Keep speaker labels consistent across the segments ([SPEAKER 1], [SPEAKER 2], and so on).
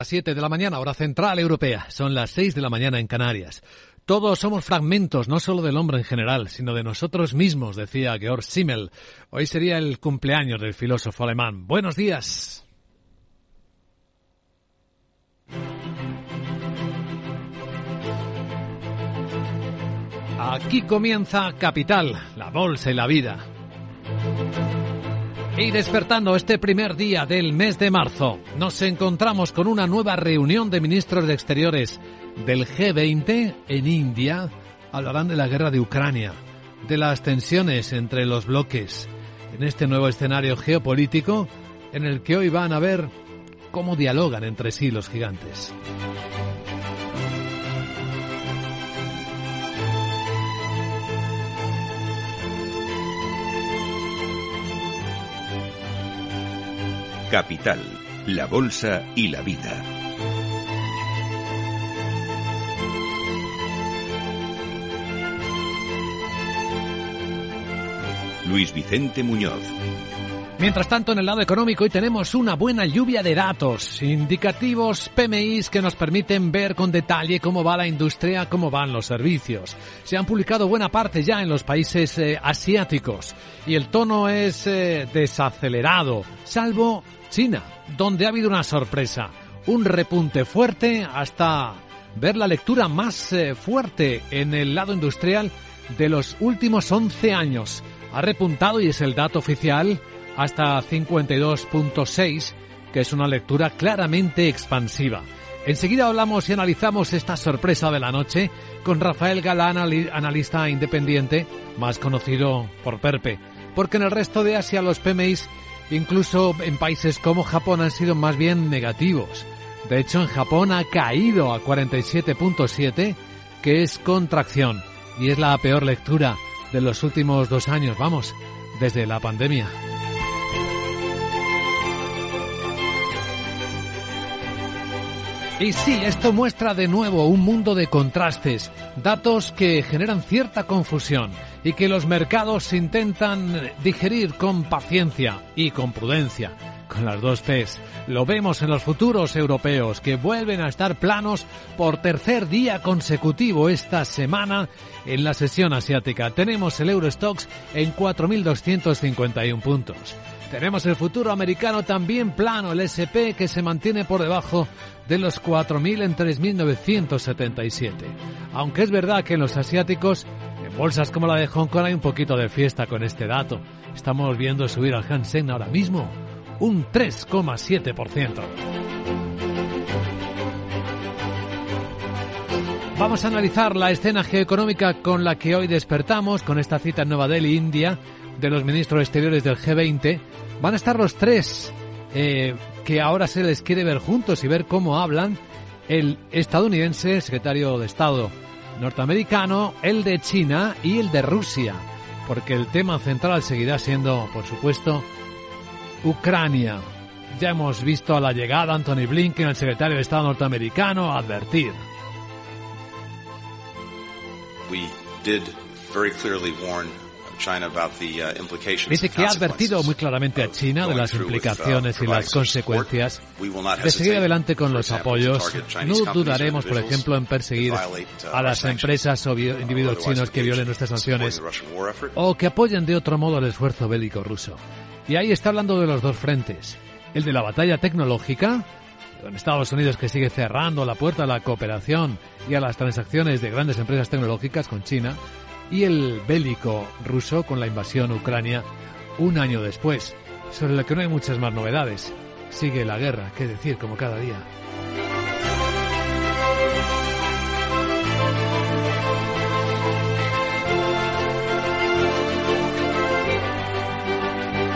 [SPEAKER 1] Las 7 de la mañana, hora central europea. Son las 6 de la mañana en Canarias. Todos somos fragmentos, no solo del hombre en general, sino de nosotros mismos, decía Georg Simmel. Hoy sería el cumpleaños del filósofo alemán. Buenos días. Aquí comienza Capital, la bolsa y la vida. Y despertando este primer día del mes de marzo, nos encontramos con una nueva reunión de ministros de Exteriores del G20 en India. Hablarán de la guerra de Ucrania, de las tensiones entre los bloques, en este nuevo escenario geopolítico en el que hoy van a ver cómo dialogan entre sí los gigantes.
[SPEAKER 2] Capital, la Bolsa y la Vida. Luis Vicente Muñoz.
[SPEAKER 1] Mientras tanto, en el lado económico hoy tenemos una buena lluvia de datos, indicativos PMIs que nos permiten ver con detalle cómo va la industria, cómo van los servicios. Se han publicado buena parte ya en los países eh, asiáticos y el tono es eh, desacelerado, salvo China, donde ha habido una sorpresa, un repunte fuerte hasta ver la lectura más eh, fuerte en el lado industrial de los últimos 11 años. Ha repuntado, y es el dato oficial, hasta 52.6, que es una lectura claramente expansiva. Enseguida hablamos y analizamos esta sorpresa de la noche con Rafael Galán, analista independiente, más conocido por Perpe, porque en el resto de Asia los PMIs Incluso en países como Japón han sido más bien negativos. De hecho, en Japón ha caído a 47.7, que es contracción, y es la peor lectura de los últimos dos años, vamos, desde la pandemia. Y sí, esto muestra de nuevo un mundo de contrastes, datos que generan cierta confusión y que los mercados intentan digerir con paciencia y con prudencia. Con las dos P's. Lo vemos en los futuros europeos que vuelven a estar planos por tercer día consecutivo esta semana en la sesión asiática. Tenemos el Eurostox en 4.251 puntos. Tenemos el futuro americano también plano, el SP que se mantiene por debajo de los 4.000 en 3.977. Aunque es verdad que los asiáticos, bolsas como la de Hong Kong hay un poquito de fiesta con este dato. Estamos viendo subir al Hansen ahora mismo un 3,7%. Vamos a analizar la escena geoeconómica con la que hoy despertamos, con esta cita en Nueva Delhi, India, de los ministros exteriores del G20. Van a estar los tres eh, que ahora se les quiere ver juntos y ver cómo hablan. El estadounidense, secretario de Estado norteamericano, el de China y el de Rusia. Porque el tema central seguirá siendo, por supuesto, Ucrania. Ya hemos visto a la llegada Anthony Blinken, el secretario de Estado norteamericano, advertir. Dice que ha advertido muy claramente a China de las uh, implicaciones y las consecuencias de seguir adelante con los apoyos. No dudaremos, por ejemplo, en perseguir uh, a las empresas o individuos chinos que violen nuestras sanciones o que apoyen de otro modo el esfuerzo bélico ruso. Y ahí está hablando de los dos frentes. El de la batalla tecnológica, con Estados Unidos que sigue cerrando la puerta a la cooperación y a las transacciones de grandes empresas tecnológicas con China, y el bélico ruso con la invasión Ucrania un año después, sobre lo que no hay muchas más novedades. Sigue la guerra, qué decir, como cada día.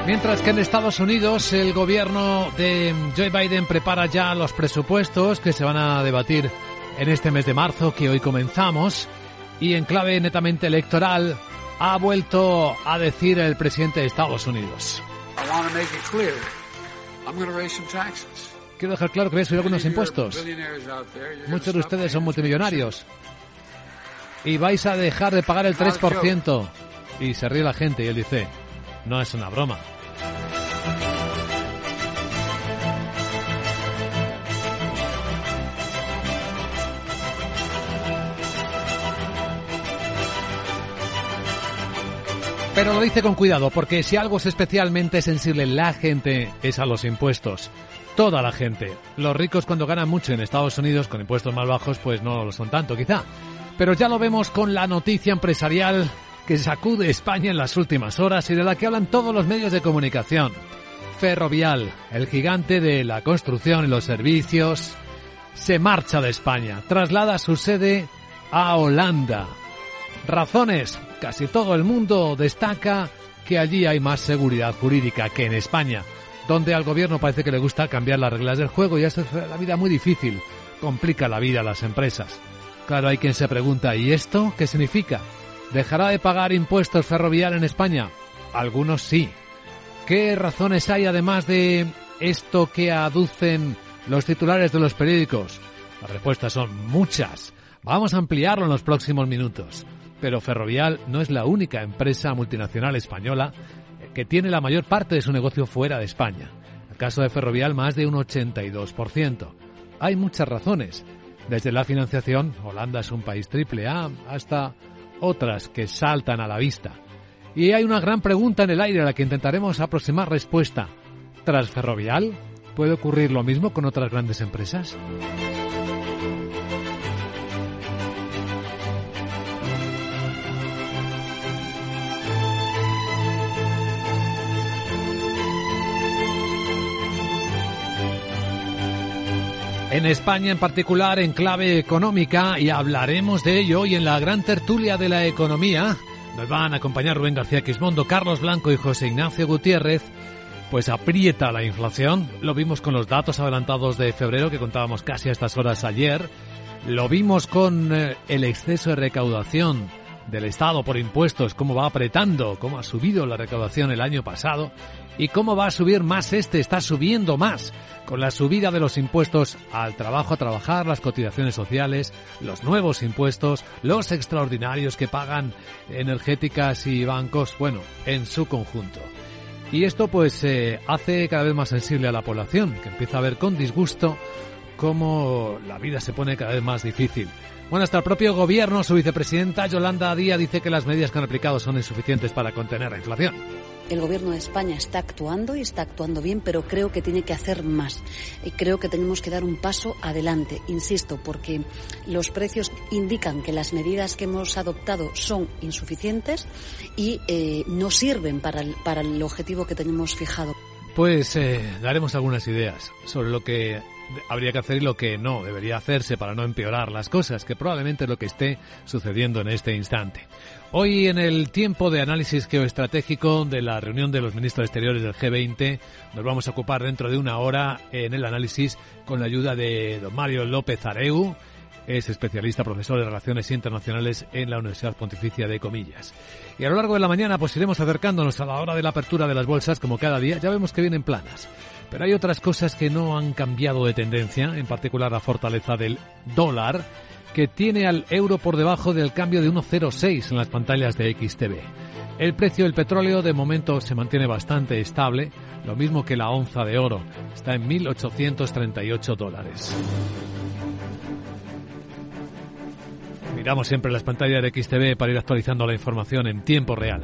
[SPEAKER 1] Mientras que en Estados Unidos el gobierno de Joe Biden prepara ya los presupuestos que se van a debatir en este mes de marzo que hoy comenzamos y en clave netamente electoral ha vuelto a decir el presidente de Estados Unidos. Quiero dejar claro que voy a subir algunos impuestos. Muchos de ustedes son multimillonarios. Y vais a dejar de pagar el 3%. Y se ríe la gente y él dice, no es una broma. Pero lo dice con cuidado, porque si algo es especialmente sensible la gente es a los impuestos. Toda la gente. Los ricos cuando ganan mucho en Estados Unidos con impuestos más bajos, pues no lo son tanto, quizá. Pero ya lo vemos con la noticia empresarial que sacude España en las últimas horas y de la que hablan todos los medios de comunicación. Ferrovial, el gigante de la construcción y los servicios, se marcha de España, traslada su sede a Holanda. Razones, casi todo el mundo destaca que allí hay más seguridad jurídica que en España, donde al gobierno parece que le gusta cambiar las reglas del juego y es la vida muy difícil, complica la vida a las empresas. Claro, hay quien se pregunta, ¿y esto qué significa? ¿Dejará de pagar impuestos ferrovial en España? Algunos sí. ¿Qué razones hay además de esto que aducen los titulares de los periódicos? Las respuestas son muchas. Vamos a ampliarlo en los próximos minutos. Pero Ferrovial no es la única empresa multinacional española que tiene la mayor parte de su negocio fuera de España. En el caso de Ferrovial, más de un 82%. Hay muchas razones. Desde la financiación, Holanda es un país triple A, hasta otras que saltan a la vista. Y hay una gran pregunta en el aire a la que intentaremos aproximar respuesta. ¿Tras Ferrovial? ¿Puede ocurrir lo mismo con otras grandes empresas? En España en particular en clave económica y hablaremos de ello hoy en la gran tertulia de la economía. Nos van a acompañar Rubén García Quismondo, Carlos Blanco y José Ignacio Gutiérrez. Pues aprieta la inflación. Lo vimos con los datos adelantados de febrero que contábamos casi a estas horas ayer. Lo vimos con eh, el exceso de recaudación del Estado por impuestos, cómo va apretando, cómo ha subido la recaudación el año pasado y cómo va a subir más este, está subiendo más con la subida de los impuestos al trabajo, a trabajar, las cotizaciones sociales, los nuevos impuestos, los extraordinarios que pagan energéticas y bancos, bueno, en su conjunto. Y esto pues eh, hace cada vez más sensible a la población, que empieza a ver con disgusto cómo la vida se pone cada vez más difícil. Bueno, hasta el propio gobierno, su vicepresidenta Yolanda Díaz dice que las medidas que han aplicado son insuficientes para contener la inflación.
[SPEAKER 3] El gobierno de España está actuando y está actuando bien, pero creo que tiene que hacer más. Y creo que tenemos que dar un paso adelante, insisto, porque los precios indican que las medidas que hemos adoptado son insuficientes y eh, no sirven para el, objetivo que tenemos fijado.
[SPEAKER 1] Pues eh, daremos algunas ideas sobre lo que habría que hacer y lo que no debería hacerse para no empeorar las cosas, que probablemente es lo que esté sucediendo en este instante. Hoy en el tiempo de análisis geoestratégico de la reunión de los ministros exteriores del G20, nos vamos a ocupar dentro de una hora en el análisis con la ayuda de don Mario López Areu, es especialista, profesor de Relaciones Internacionales en la Universidad Pontificia de Comillas. Y a lo largo de la mañana pues iremos acercándonos a la hora de la apertura de las bolsas como cada día. Ya vemos que vienen planas. Pero hay otras cosas que no han cambiado de tendencia, en particular la fortaleza del dólar, que tiene al euro por debajo del cambio de 1,06 en las pantallas de XTV. El precio del petróleo de momento se mantiene bastante estable, lo mismo que la onza de oro, está en 1.838 dólares. Miramos siempre las pantallas de XTV para ir actualizando la información en tiempo real.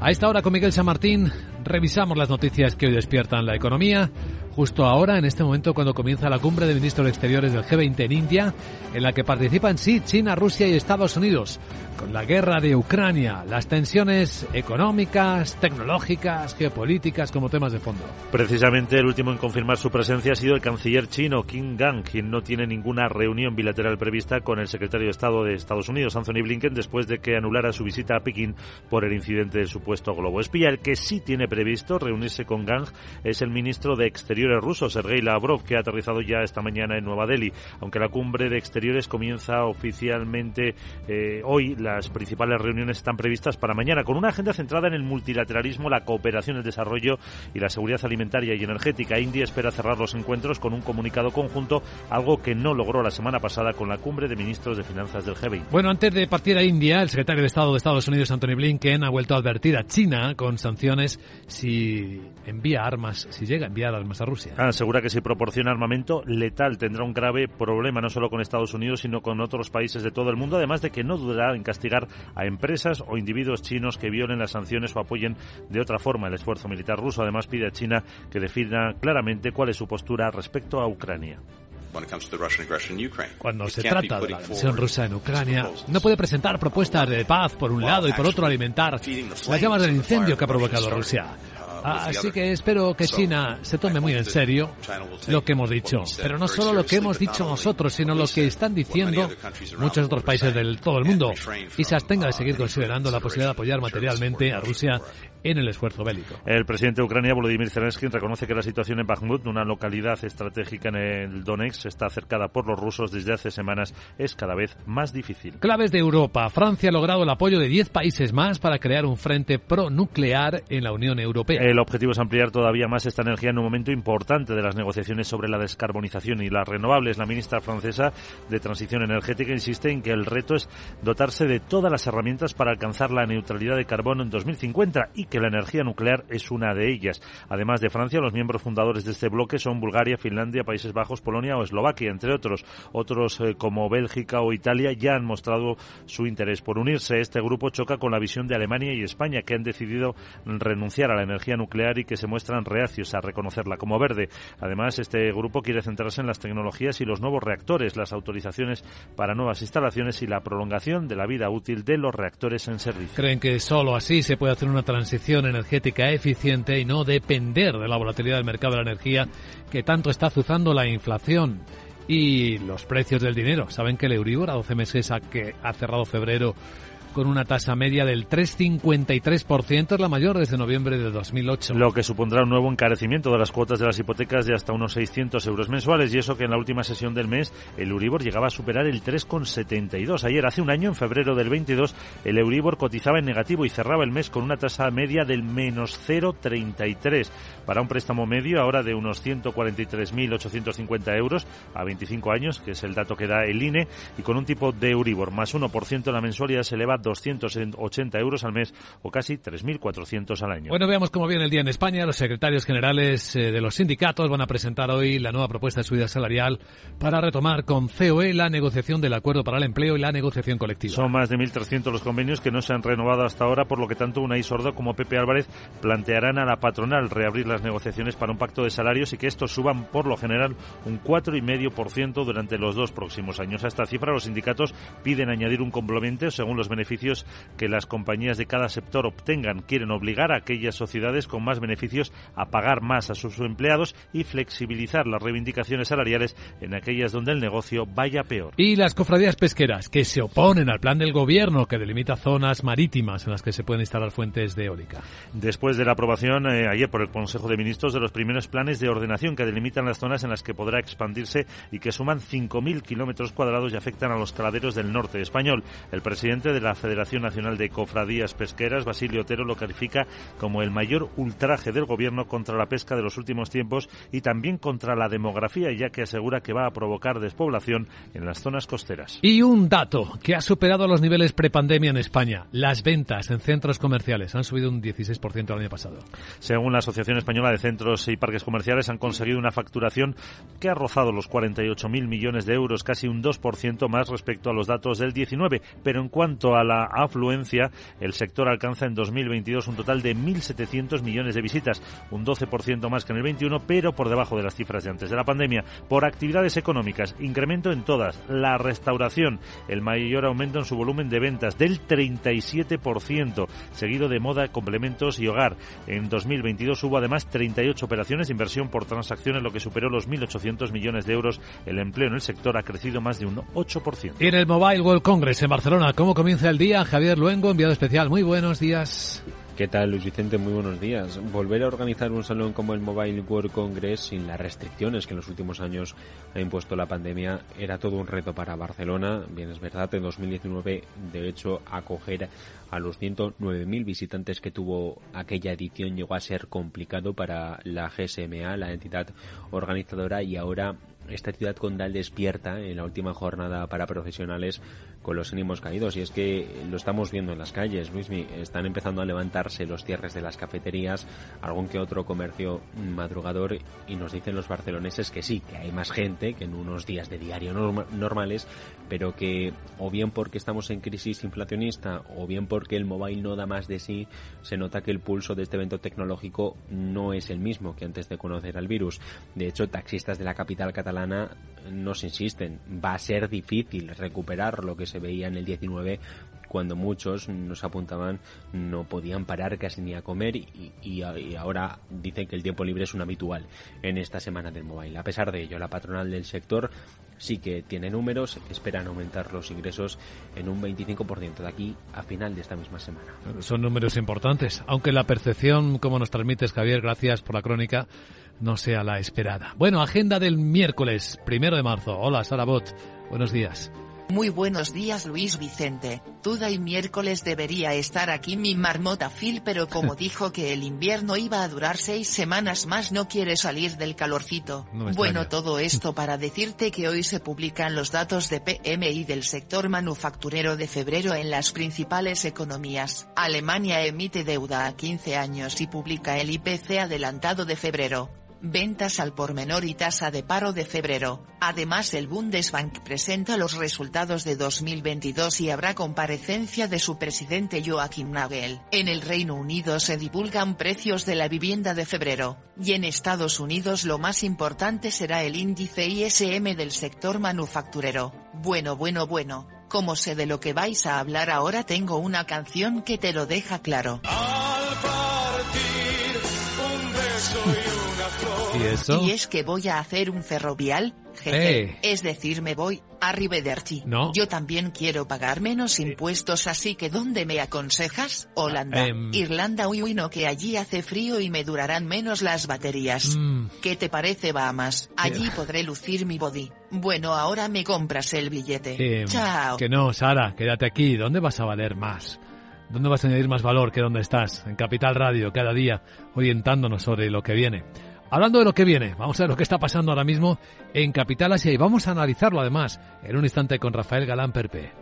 [SPEAKER 1] A esta hora con Miguel San Martín revisamos las noticias que hoy despiertan la economía justo ahora, en este momento, cuando comienza la cumbre de ministros exteriores del G20 en India, en la que participan sí China, Rusia y Estados Unidos, con la guerra de Ucrania, las tensiones económicas, tecnológicas, geopolíticas como temas de fondo.
[SPEAKER 4] Precisamente el último en confirmar su presencia ha sido el canciller chino Qin Gang, quien no tiene ninguna reunión bilateral prevista con el secretario de Estado de Estados Unidos, Anthony Blinken, después de que anulara su visita a Pekín por el incidente del supuesto globo espía. El que sí tiene previsto reunirse con Gang es el ministro de Exteriores ruso, Sergei Lavrov, que ha aterrizado ya esta mañana en Nueva Delhi. Aunque la cumbre de exteriores comienza oficialmente eh, hoy, las principales reuniones están previstas para mañana, con una agenda centrada en el multilateralismo, la cooperación, el desarrollo y la seguridad alimentaria y energética. India espera cerrar los encuentros con un comunicado conjunto, algo que no logró la semana pasada con la cumbre de ministros de finanzas del G20.
[SPEAKER 1] Bueno, antes de partir a India, el secretario de Estado de Estados Unidos, Anthony Blinken, ha vuelto a advertir a China con sanciones si envía armas, si llega a enviar armas a.
[SPEAKER 4] Asegura que si proporciona armamento letal tendrá un grave problema no solo con Estados Unidos, sino con otros países de todo el mundo, además de que no dudará en castigar a empresas o individuos chinos que violen las sanciones o apoyen de otra forma el esfuerzo militar ruso. Además, pide a China que defina claramente cuál es su postura respecto a Ucrania.
[SPEAKER 1] Cuando se trata de la agresión rusa en Ucrania, no puede presentar propuestas de paz por un lado y por otro alimentar las llamas del incendio que ha provocado Rusia. Así que espero que China se tome muy en serio lo que hemos dicho. Pero no solo lo que hemos dicho nosotros, sino lo que están diciendo muchos otros países del todo el mundo. Y se abstenga de seguir considerando la posibilidad de apoyar materialmente a Rusia en el esfuerzo bélico.
[SPEAKER 4] El presidente de Ucrania, Volodymyr Zelensky, reconoce que la situación en Bakhmut, una localidad estratégica en el Donetsk, está cercada por los rusos desde hace semanas, es cada vez más difícil.
[SPEAKER 1] Claves de Europa. Francia ha logrado el apoyo de 10 países más para crear un frente pro-nuclear en la Unión Europea.
[SPEAKER 4] El objetivo es ampliar todavía más esta energía en un momento importante de las negociaciones sobre la descarbonización y las renovables. La ministra francesa de Transición Energética insiste en que el reto es dotarse de todas las herramientas para alcanzar la neutralidad de carbono en 2050 y que la energía nuclear es una de ellas. Además de Francia, los miembros fundadores de este bloque son Bulgaria, Finlandia, Países Bajos, Polonia o Eslovaquia, entre otros. Otros eh, como Bélgica o Italia ya han mostrado su interés por unirse. Este grupo choca con la visión de Alemania y España, que han decidido renunciar a la energía nuclear y que se muestran reacios a reconocerla como verde. Además, este grupo quiere centrarse en las tecnologías y los nuevos reactores, las autorizaciones para nuevas instalaciones y la prolongación de la vida útil de los reactores en servicio.
[SPEAKER 1] Creen que solo así se puede hacer una transición energética eficiente y no depender de la volatilidad del mercado de la energía que tanto está azuzando la inflación y los precios del dinero. Saben que el Euribor a 12 meses a que ha cerrado febrero con una tasa media del 3,53%, es la mayor desde noviembre de 2008.
[SPEAKER 4] Lo que supondrá un nuevo encarecimiento de las cuotas de las hipotecas de hasta unos 600 euros mensuales y eso que en la última sesión del mes el Euribor llegaba a superar el 3,72. Ayer, hace un año, en febrero del 22, el Euribor cotizaba en negativo y cerraba el mes con una tasa media del menos 0,33 para un préstamo medio ahora de unos 143.850 euros a 25 años, que es el dato que da el INE, y con un tipo de Euribor más 1% la mensualidad se eleva 280 euros al mes o casi 3.400 al año.
[SPEAKER 1] Bueno, veamos cómo viene el día en España. Los secretarios generales eh, de los sindicatos van a presentar hoy la nueva propuesta de subida salarial para retomar con COE la negociación del acuerdo para el empleo y la negociación colectiva.
[SPEAKER 4] Son más de 1.300 los convenios que no se han renovado hasta ahora, por lo que tanto Unai Sordo como Pepe Álvarez plantearán a la patronal reabrir las negociaciones para un pacto de salarios y que estos suban por lo general un 4,5% durante los dos próximos años. A esta cifra los sindicatos piden añadir un complemento según los beneficios beneficios que las compañías de cada sector obtengan. Quieren obligar a aquellas sociedades con más beneficios a pagar más a sus empleados y flexibilizar las reivindicaciones salariales en aquellas donde el negocio vaya peor.
[SPEAKER 1] Y las cofradías pesqueras que se oponen al plan del gobierno que delimita zonas marítimas en las que se pueden instalar fuentes de eólica.
[SPEAKER 4] Después de la aprobación eh, ayer por el Consejo de Ministros de los primeros planes de ordenación que delimitan las zonas en las que podrá expandirse y que suman 5.000 kilómetros cuadrados y afectan a los caladeros del norte español. El presidente de la Federación Nacional de Cofradías Pesqueras, Basilio Otero, lo califica como el mayor ultraje del gobierno contra la pesca de los últimos tiempos y también contra la demografía, ya que asegura que va a provocar despoblación en las zonas costeras.
[SPEAKER 1] Y un dato que ha superado los niveles prepandemia en España. Las ventas en centros comerciales han subido un 16% el año pasado.
[SPEAKER 4] Según la Asociación Española de Centros y Parques Comerciales, han conseguido una facturación que ha rozado los 48.000 millones de euros, casi un 2% más respecto a los datos del 19. Pero en cuanto a la afluencia, el sector alcanza en 2022 un total de 1.700 millones de visitas, un 12% más que en el 21, pero por debajo de las cifras de antes de la pandemia. Por actividades económicas, incremento en todas. La restauración, el mayor aumento en su volumen de ventas del 37%, seguido de moda, complementos y hogar. En 2022 hubo además 38 operaciones, inversión por transacciones, lo que superó los 1.800 millones de euros. El empleo en el sector ha crecido más de un 8%.
[SPEAKER 1] Y en el Mobile World Congress en Barcelona, ¿cómo comienza el día, Javier Luengo, enviado especial. Muy buenos días.
[SPEAKER 5] ¿Qué tal, Luis Vicente? Muy buenos días. Volver a organizar un salón como el Mobile World Congress sin las restricciones que en los últimos años ha impuesto la pandemia era todo un reto para Barcelona. Bien, es verdad, en 2019, de hecho, acoger a los 109.000 visitantes que tuvo aquella edición llegó a ser complicado para la GSMA, la entidad organizadora, y ahora esta ciudad condal despierta en la última jornada para profesionales con los ánimos caídos. Y es que lo estamos viendo en las calles, Luismi. Están empezando a levantarse los cierres de las cafeterías, algún que otro comercio madrugador. Y nos dicen los barceloneses que sí, que hay más gente que en unos días de diario normales, pero que o bien porque estamos en crisis inflacionista o bien porque el mobile no da más de sí, se nota que el pulso de este evento tecnológico no es el mismo que antes de conocer al virus. De hecho, taxistas de la capital catalana nos insisten, va a ser difícil recuperar lo que se veía en el 19 cuando muchos nos apuntaban no podían parar casi ni a comer y, ahora dicen que el tiempo libre es un habitual en esta semana del mobile. A pesar de ello, la patronal del sector sí que tiene números, esperan aumentar los ingresos en un 25% de aquí a final de esta misma semana.
[SPEAKER 1] Son números importantes, aunque la percepción, como nos transmites Javier, gracias por la crónica, no sea la esperada. Bueno, agenda del miércoles, primero de marzo. Hola, Sara Bot. Buenos días.
[SPEAKER 6] Muy buenos días Luis Vicente, Tuda y miércoles debería estar aquí mi marmota Phil pero como dijo que el invierno iba a durar seis semanas más no quiere salir del calorcito. bueno todo esto para decirte que hoy se publican los datos de PMI del sector manufacturero de febrero en las principales economías. Alemania emite deuda a 15 años y publica el IPC adelantado de febrero ventas al por menor y tasa de paro de febrero. Además el Bundesbank presenta los resultados de 2022 y habrá comparecencia de su presidente Joachim Nagel. En el Reino Unido se divulgan precios de la vivienda de febrero, y en Estados Unidos lo más importante será el índice ISM del sector manufacturero. Bueno bueno bueno, como sé de lo que vais a hablar ahora tengo una canción que te lo deja claro. ¿Y es que voy a hacer un ferrovial, jefe. Eh. Es decir, me voy a Rivederci.
[SPEAKER 1] No.
[SPEAKER 6] Yo también quiero pagar menos impuestos, así que ¿dónde me aconsejas? Holanda. Em. Irlanda, uy, uy, no, que allí hace frío y me durarán menos las baterías. Mm. ¿Qué te parece, Bahamas? Allí podré lucir mi body. Bueno, ahora me compras el billete. Em, Chao.
[SPEAKER 1] Que no, Sara, quédate aquí. ¿Dónde vas a valer más? ¿Dónde vas a añadir más valor que dónde estás? En Capital Radio, cada día, orientándonos sobre lo que viene. Hablando de lo que viene, vamos a ver lo que está pasando ahora mismo en Capital Asia y vamos a analizarlo además en un instante con Rafael Galán Perpe.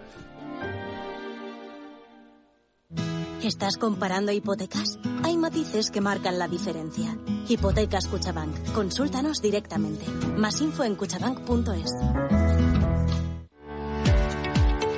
[SPEAKER 7] ¿Estás comparando hipotecas? Hay matices que marcan la diferencia. Hipotecas Cuchabank. Consúltanos directamente. Más info en cuchabank.es.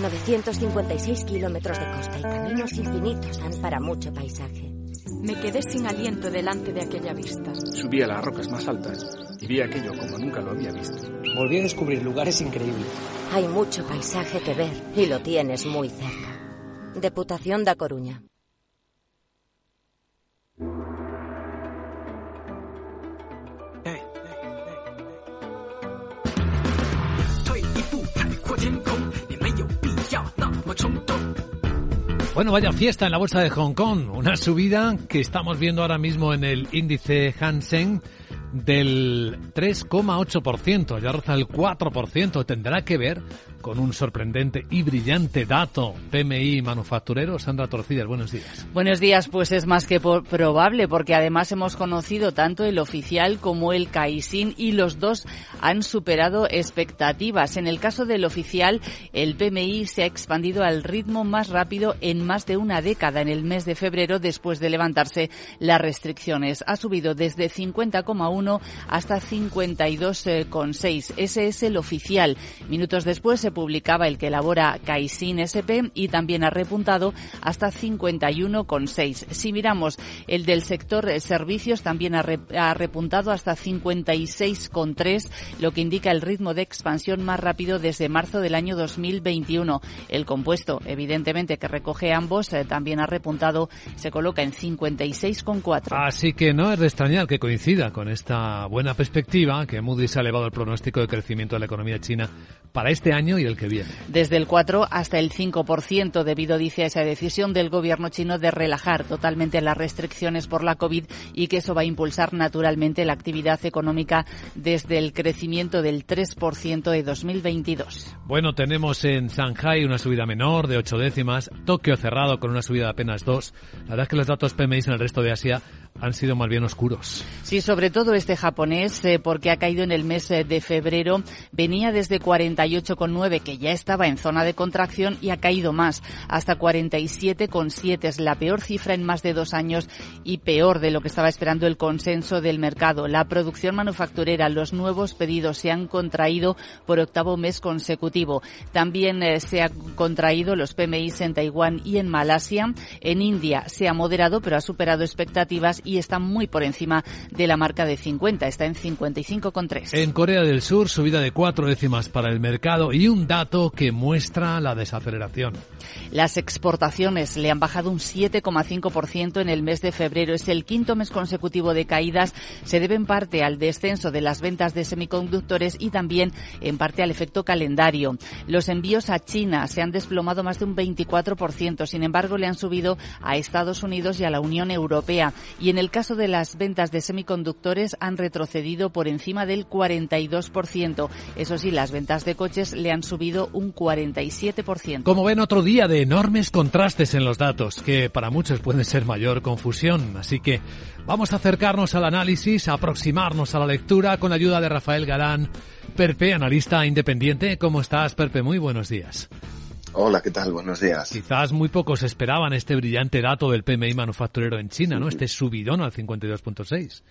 [SPEAKER 8] 956 kilómetros de costa y caminos infinitos dan para mucho paisaje.
[SPEAKER 9] Me quedé sin aliento delante de aquella vista.
[SPEAKER 10] Subí a las rocas más altas y vi aquello como nunca lo había visto.
[SPEAKER 11] Volví a descubrir lugares increíbles.
[SPEAKER 8] Hay mucho paisaje que ver y lo tienes muy cerca. Deputación da Coruña.
[SPEAKER 1] Bueno, vaya fiesta en la bolsa de Hong Kong, una subida que estamos viendo ahora mismo en el índice Hansen del 3,8%, ya roza el 4%. Tendrá que ver con un sorprendente y brillante dato PMI manufacturero. Sandra Torcidas, buenos días.
[SPEAKER 12] Buenos días, pues es más que probable porque además hemos conocido tanto el oficial como el Caixin y los dos han superado expectativas. En el caso del oficial, el PMI se ha expandido al ritmo más rápido en más de una década en el mes de febrero después de levantarse las restricciones. Ha subido desde 50,1 hasta 52,6. Ese es el oficial. Minutos después se publicaba el que elabora Caixin SP y también ha repuntado hasta 51,6. Si miramos el del sector servicios, también ha, repuntado hasta 56,3, lo que indica el ritmo de expansión más rápido desde marzo del año 2021. El compuesto, evidentemente, que recoge ambos, eh, también ha repuntado, se coloca en 56,4.
[SPEAKER 1] Así que no es de extrañar que coincida con esta buena perspectiva que Moody's ha elevado el pronóstico de crecimiento de la economía china para este año y y el que viene.
[SPEAKER 12] Desde el 4 hasta el 5% debido, dice, a esa decisión del gobierno chino de relajar totalmente las restricciones por la COVID y que eso va a impulsar naturalmente la actividad económica desde el crecimiento del 3% de 2022.
[SPEAKER 1] Bueno, tenemos en Shanghai una subida menor de 8 décimas, Tokio cerrado con una subida de apenas 2. La verdad es que los datos PMI en el resto de Asia han sido más bien oscuros.
[SPEAKER 12] Sí, sobre todo este japonés, eh, porque ha caído en el mes eh, de febrero. Venía desde 48,9, que ya estaba en zona de contracción, y ha caído más, hasta 47,7. Es la peor cifra en más de dos años y peor de lo que estaba esperando el consenso del mercado. La producción manufacturera, los nuevos pedidos se han contraído por octavo mes consecutivo. También eh, se han contraído los PMIs en Taiwán y en Malasia. En India se ha moderado, pero ha superado expectativas y está muy por encima de la marca de 50, está en 55,3.
[SPEAKER 1] En Corea del Sur, subida de cuatro décimas para el mercado y un dato que muestra la desaceleración.
[SPEAKER 12] Las exportaciones le han bajado un 7,5% en el mes de febrero. Es el quinto mes consecutivo de caídas. Se debe en parte al descenso de las ventas de semiconductores y también en parte al efecto calendario. Los envíos a China se han desplomado más de un 24%. Sin embargo, le han subido a Estados Unidos y a la Unión Europea. Y en el caso de las ventas de semiconductores han retrocedido por encima del 42%. Eso sí, las ventas de coches le han subido un 47%.
[SPEAKER 1] Como ven, otro día de enormes contrastes en los datos, que para muchos pueden ser mayor confusión. Así que vamos a acercarnos al análisis, a aproximarnos a la lectura con la ayuda de Rafael Galán, Perpe, analista independiente. ¿Cómo estás, Perpe? Muy buenos días.
[SPEAKER 13] Hola, ¿qué tal? Buenos días.
[SPEAKER 1] Quizás muy pocos esperaban este brillante dato del PMI manufacturero en China, ¿no? Este subidón al 52.6.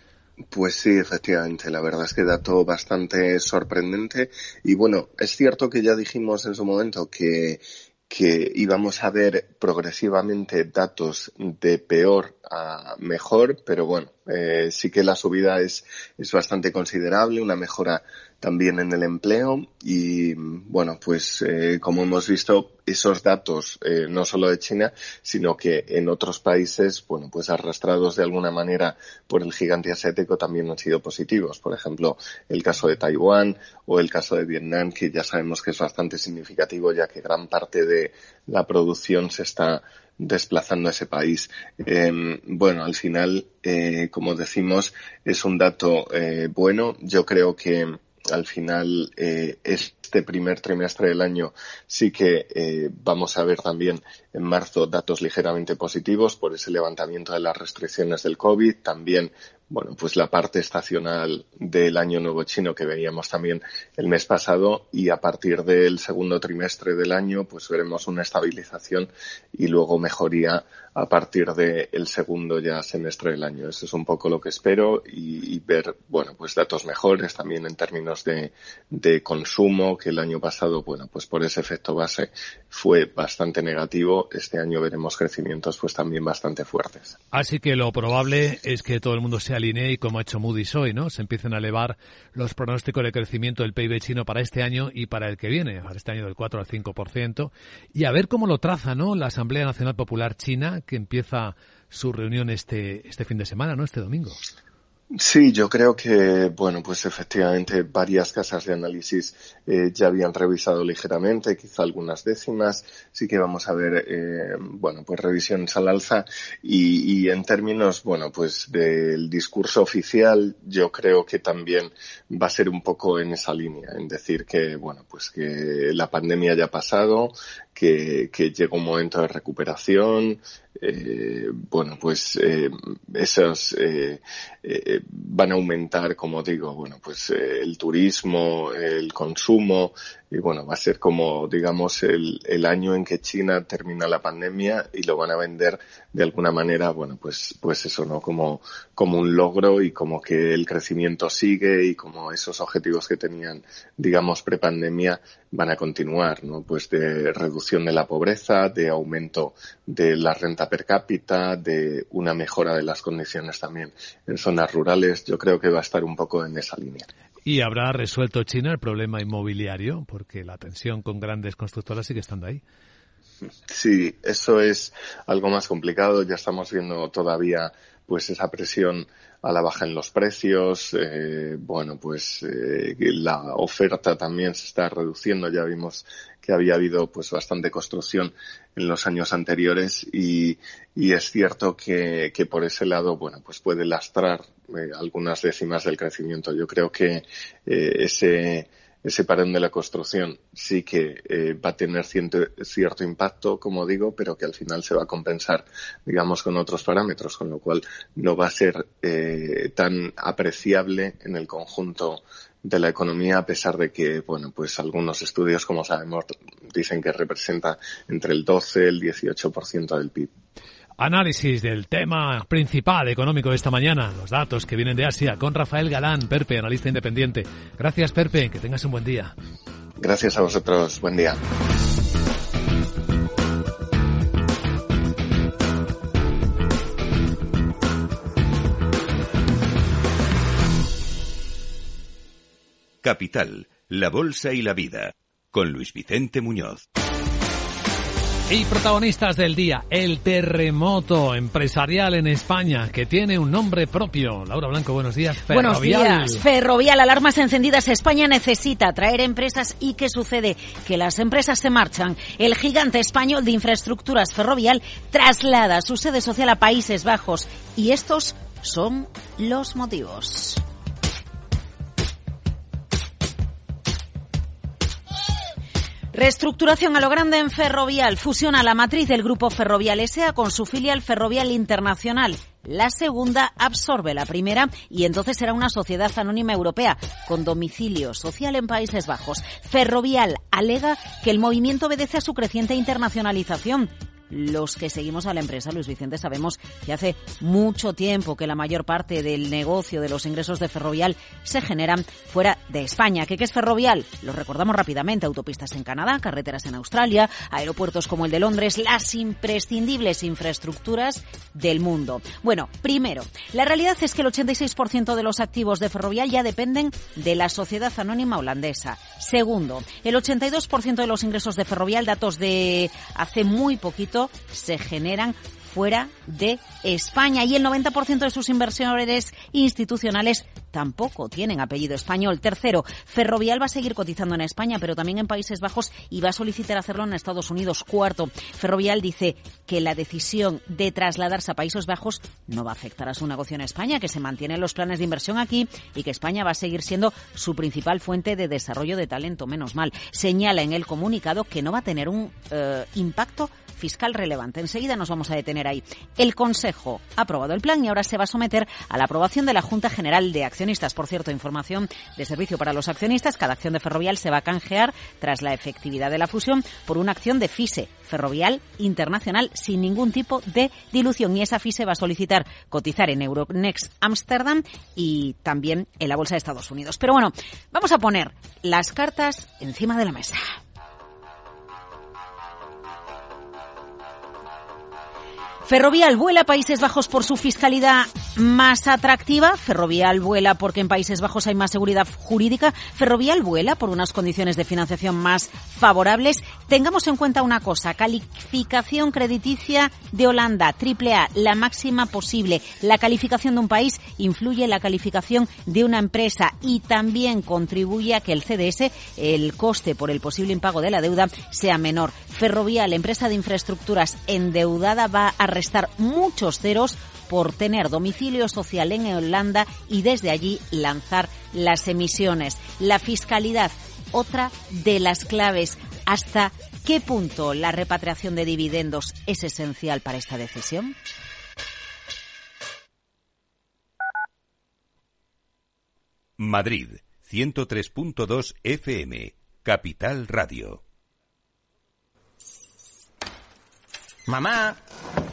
[SPEAKER 13] Pues sí, efectivamente, la verdad es que dato bastante sorprendente y bueno, es cierto que ya dijimos en su momento que que íbamos a ver progresivamente datos de peor a mejor, pero bueno, eh, sí que la subida es, es bastante considerable, una mejora también en el empleo y bueno, pues eh, como hemos visto, esos datos eh, no solo de China, sino que en otros países, bueno, pues arrastrados de alguna manera por el gigante asiático también han sido positivos. Por ejemplo, el caso de Taiwán o el caso de Vietnam, que ya sabemos que es bastante significativo ya que gran parte de la producción se está desplazando a ese país. Eh, bueno, al final, eh, como decimos, es un dato bueno. Yo creo que al final eh, este primer trimestre del año sí que eh, vamos a ver también en marzo datos ligeramente positivos por ese levantamiento de las restricciones del COVID, también bueno, pues la parte estacional del año nuevo chino que veíamos también el mes pasado y a partir del segundo trimestre del año pues veremos una estabilización y luego mejoría a partir del segundo ya semestre del año. Eso es un poco lo que espero y, ver, bueno, pues datos mejores también en términos de, de consumo que el año pasado, bueno, pues por ese efecto base fue bastante negativo. Este año veremos crecimientos pues también bastante fuertes.
[SPEAKER 1] Así que lo probable es que todo el mundo se alinee y como ha hecho Moody's hoy, ¿no? Se empiecen a elevar los pronósticos de crecimiento del PIB chino para este año y para el que viene, para este año del 4 al 5%, y a ver cómo lo traza, ¿no? La Asamblea Nacional Popular China, que empieza su reunión este, este fin de semana, ¿no? Este domingo.
[SPEAKER 13] Sí, yo creo que, bueno, pues efectivamente varias casas de análisis eh, ya habían revisado ligeramente, quizá algunas décimas, sí que vamos a ver, eh, bueno, pues revisiones al alza. Y, en términos, bueno, pues del discurso oficial, yo creo que también va a ser un poco en esa línea, en decir que, bueno, pues que la pandemia ya ha pasado, que llega un momento de recuperación, eh, bueno, pues eh, esos eh, eh, van a aumentar, como digo, bueno, pues eh, el turismo, el consumo, y bueno, va a ser como, digamos, el, el, año en que China termina la pandemia y lo van a vender de alguna manera, bueno, pues, pues eso, ¿no? Como, como un logro y como que el crecimiento sigue y como esos objetivos que tenían, digamos, prepandemia van a continuar, ¿no? Pues de reducción de la pobreza, de aumento de la renta per cápita, de una mejora de las condiciones también en zonas rurales. Yo creo que va a estar un poco en esa línea.
[SPEAKER 1] ¿Y habrá resuelto China el problema inmobiliario? Porque la tensión con grandes constructoras sigue estando ahí.
[SPEAKER 13] Sí, eso es algo más complicado. Ya estamos viendo todavía pues esa presión a la baja en los precios, eh, bueno, pues eh, la oferta también se está reduciendo, ya vimos que había habido pues bastante construcción en los años anteriores y, es cierto que, por ese lado, bueno, pues puede lastrar eh, algunas décimas del crecimiento. Yo creo que eh, ese ese parón de la construcción sí que eh, va a tener cierto, cierto, impacto, como digo, pero que al final se va a compensar, digamos, con otros parámetros, con lo cual no va a ser eh, tan apreciable en el conjunto de la economía, a pesar de que, bueno, pues algunos estudios, como sabemos, dicen que representa entre el 12 y el 18% del PIB.
[SPEAKER 1] Análisis del tema principal económico de esta mañana, los datos que vienen de Asia, con Rafael Galán, Perpe, analista independiente. Gracias, Perpe, que tengas un buen día.
[SPEAKER 13] Gracias a vosotros, buen día.
[SPEAKER 2] Capital, la Bolsa y la Vida, con Luis Vicente Muñoz.
[SPEAKER 1] Y protagonistas del día, el terremoto empresarial en España, que tiene un nombre propio. Laura Blanco, buenos días.
[SPEAKER 14] Ferrovial. Buenos días. Ferrovial, alarmas encendidas. España necesita atraer empresas. ¿Y qué sucede? Que las empresas se marchan. El gigante español de infraestructuras ferrovial traslada su sede social a Países Bajos. Y estos son los motivos. Reestructuración a lo grande en Ferrovial. Fusiona la matriz del grupo Ferrovial S.A. con su filial Ferrovial Internacional. La segunda absorbe la primera y entonces será una sociedad anónima europea con domicilio social en Países Bajos. Ferrovial alega que el movimiento obedece a su creciente internacionalización los que seguimos a la empresa, Luis Vicente, sabemos que hace mucho tiempo que la mayor parte del negocio de los ingresos de Ferrovial se generan fuera de España. ¿Qué, qué es Ferrovial? Lo recordamos rápidamente. Autopistas en Canadá, carreteras en Australia, aeropuertos como el de Londres, las imprescindibles infraestructuras del mundo. Bueno, primero, la realidad es que el 86% de los activos de Ferrovial ya dependen de la sociedad anónima holandesa. Segundo, el 82% de los ingresos de Ferrovial, datos de hace muy poquito, se generan fuera de España y el 90% de sus inversores institucionales tampoco tienen apellido español. Tercero, Ferrovial va a seguir cotizando en España, pero también en Países Bajos y va a solicitar hacerlo en Estados Unidos. Cuarto, Ferrovial dice que la decisión de trasladarse a Países Bajos no va a afectar a su negocio en España, que se mantienen los planes de inversión aquí y que España va a seguir siendo su principal fuente de desarrollo de talento. Menos mal. Señala en el comunicado que no va a tener un eh, impacto fiscal relevante. Enseguida nos vamos a detener El Consejo ha aprobado el plan y ahora se va a someter a la aprobación de la Junta General de Accionistas. Por cierto, información de servicio para los accionistas. Cada acción de Ferrovial se va a canjear tras la efectividad de la fusión por una acción de FISE, Ferrovial Internacional, sin ningún tipo de dilución. Y esa FISE va a solicitar cotizar en Euronext Amsterdam y también en la Bolsa de Estados Unidos. Pero bueno, vamos a poner las cartas encima de la mesa. Ferrovial vuela a Países Bajos por su fiscalidad más atractiva. Ferrovial vuela porque en Países Bajos hay más seguridad jurídica. Ferrovial vuela por unas condiciones de financiación más favorables. Tengamos en cuenta una cosa, calificación crediticia de Holanda, AAA, la máxima posible. La calificación de un país influye en la calificación de una empresa y también contribuye a que el CDS, el coste por el posible impago de la deuda, sea menor. Ferrovial, empresa de infraestructuras endeudada, va a restar muchos ceros por tener domicilio social en Holanda y desde allí lanzar las emisiones. La fiscalidad, otra de las claves. ¿Hasta qué punto la repatriación de dividendos es esencial para esta decisión?
[SPEAKER 2] Madrid, 103.2 FM, Capital Radio.
[SPEAKER 11] Mamá,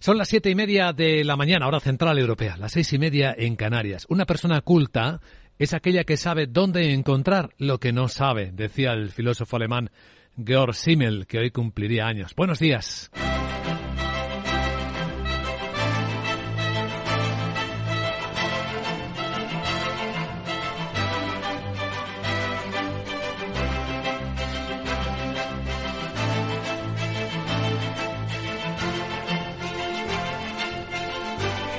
[SPEAKER 1] Son las siete y media de la mañana, hora central europea, las seis y media en Canarias. Una persona culta es aquella que sabe dónde encontrar lo que no sabe, decía el filósofo alemán Georg Simmel, que hoy cumpliría años. Buenos días.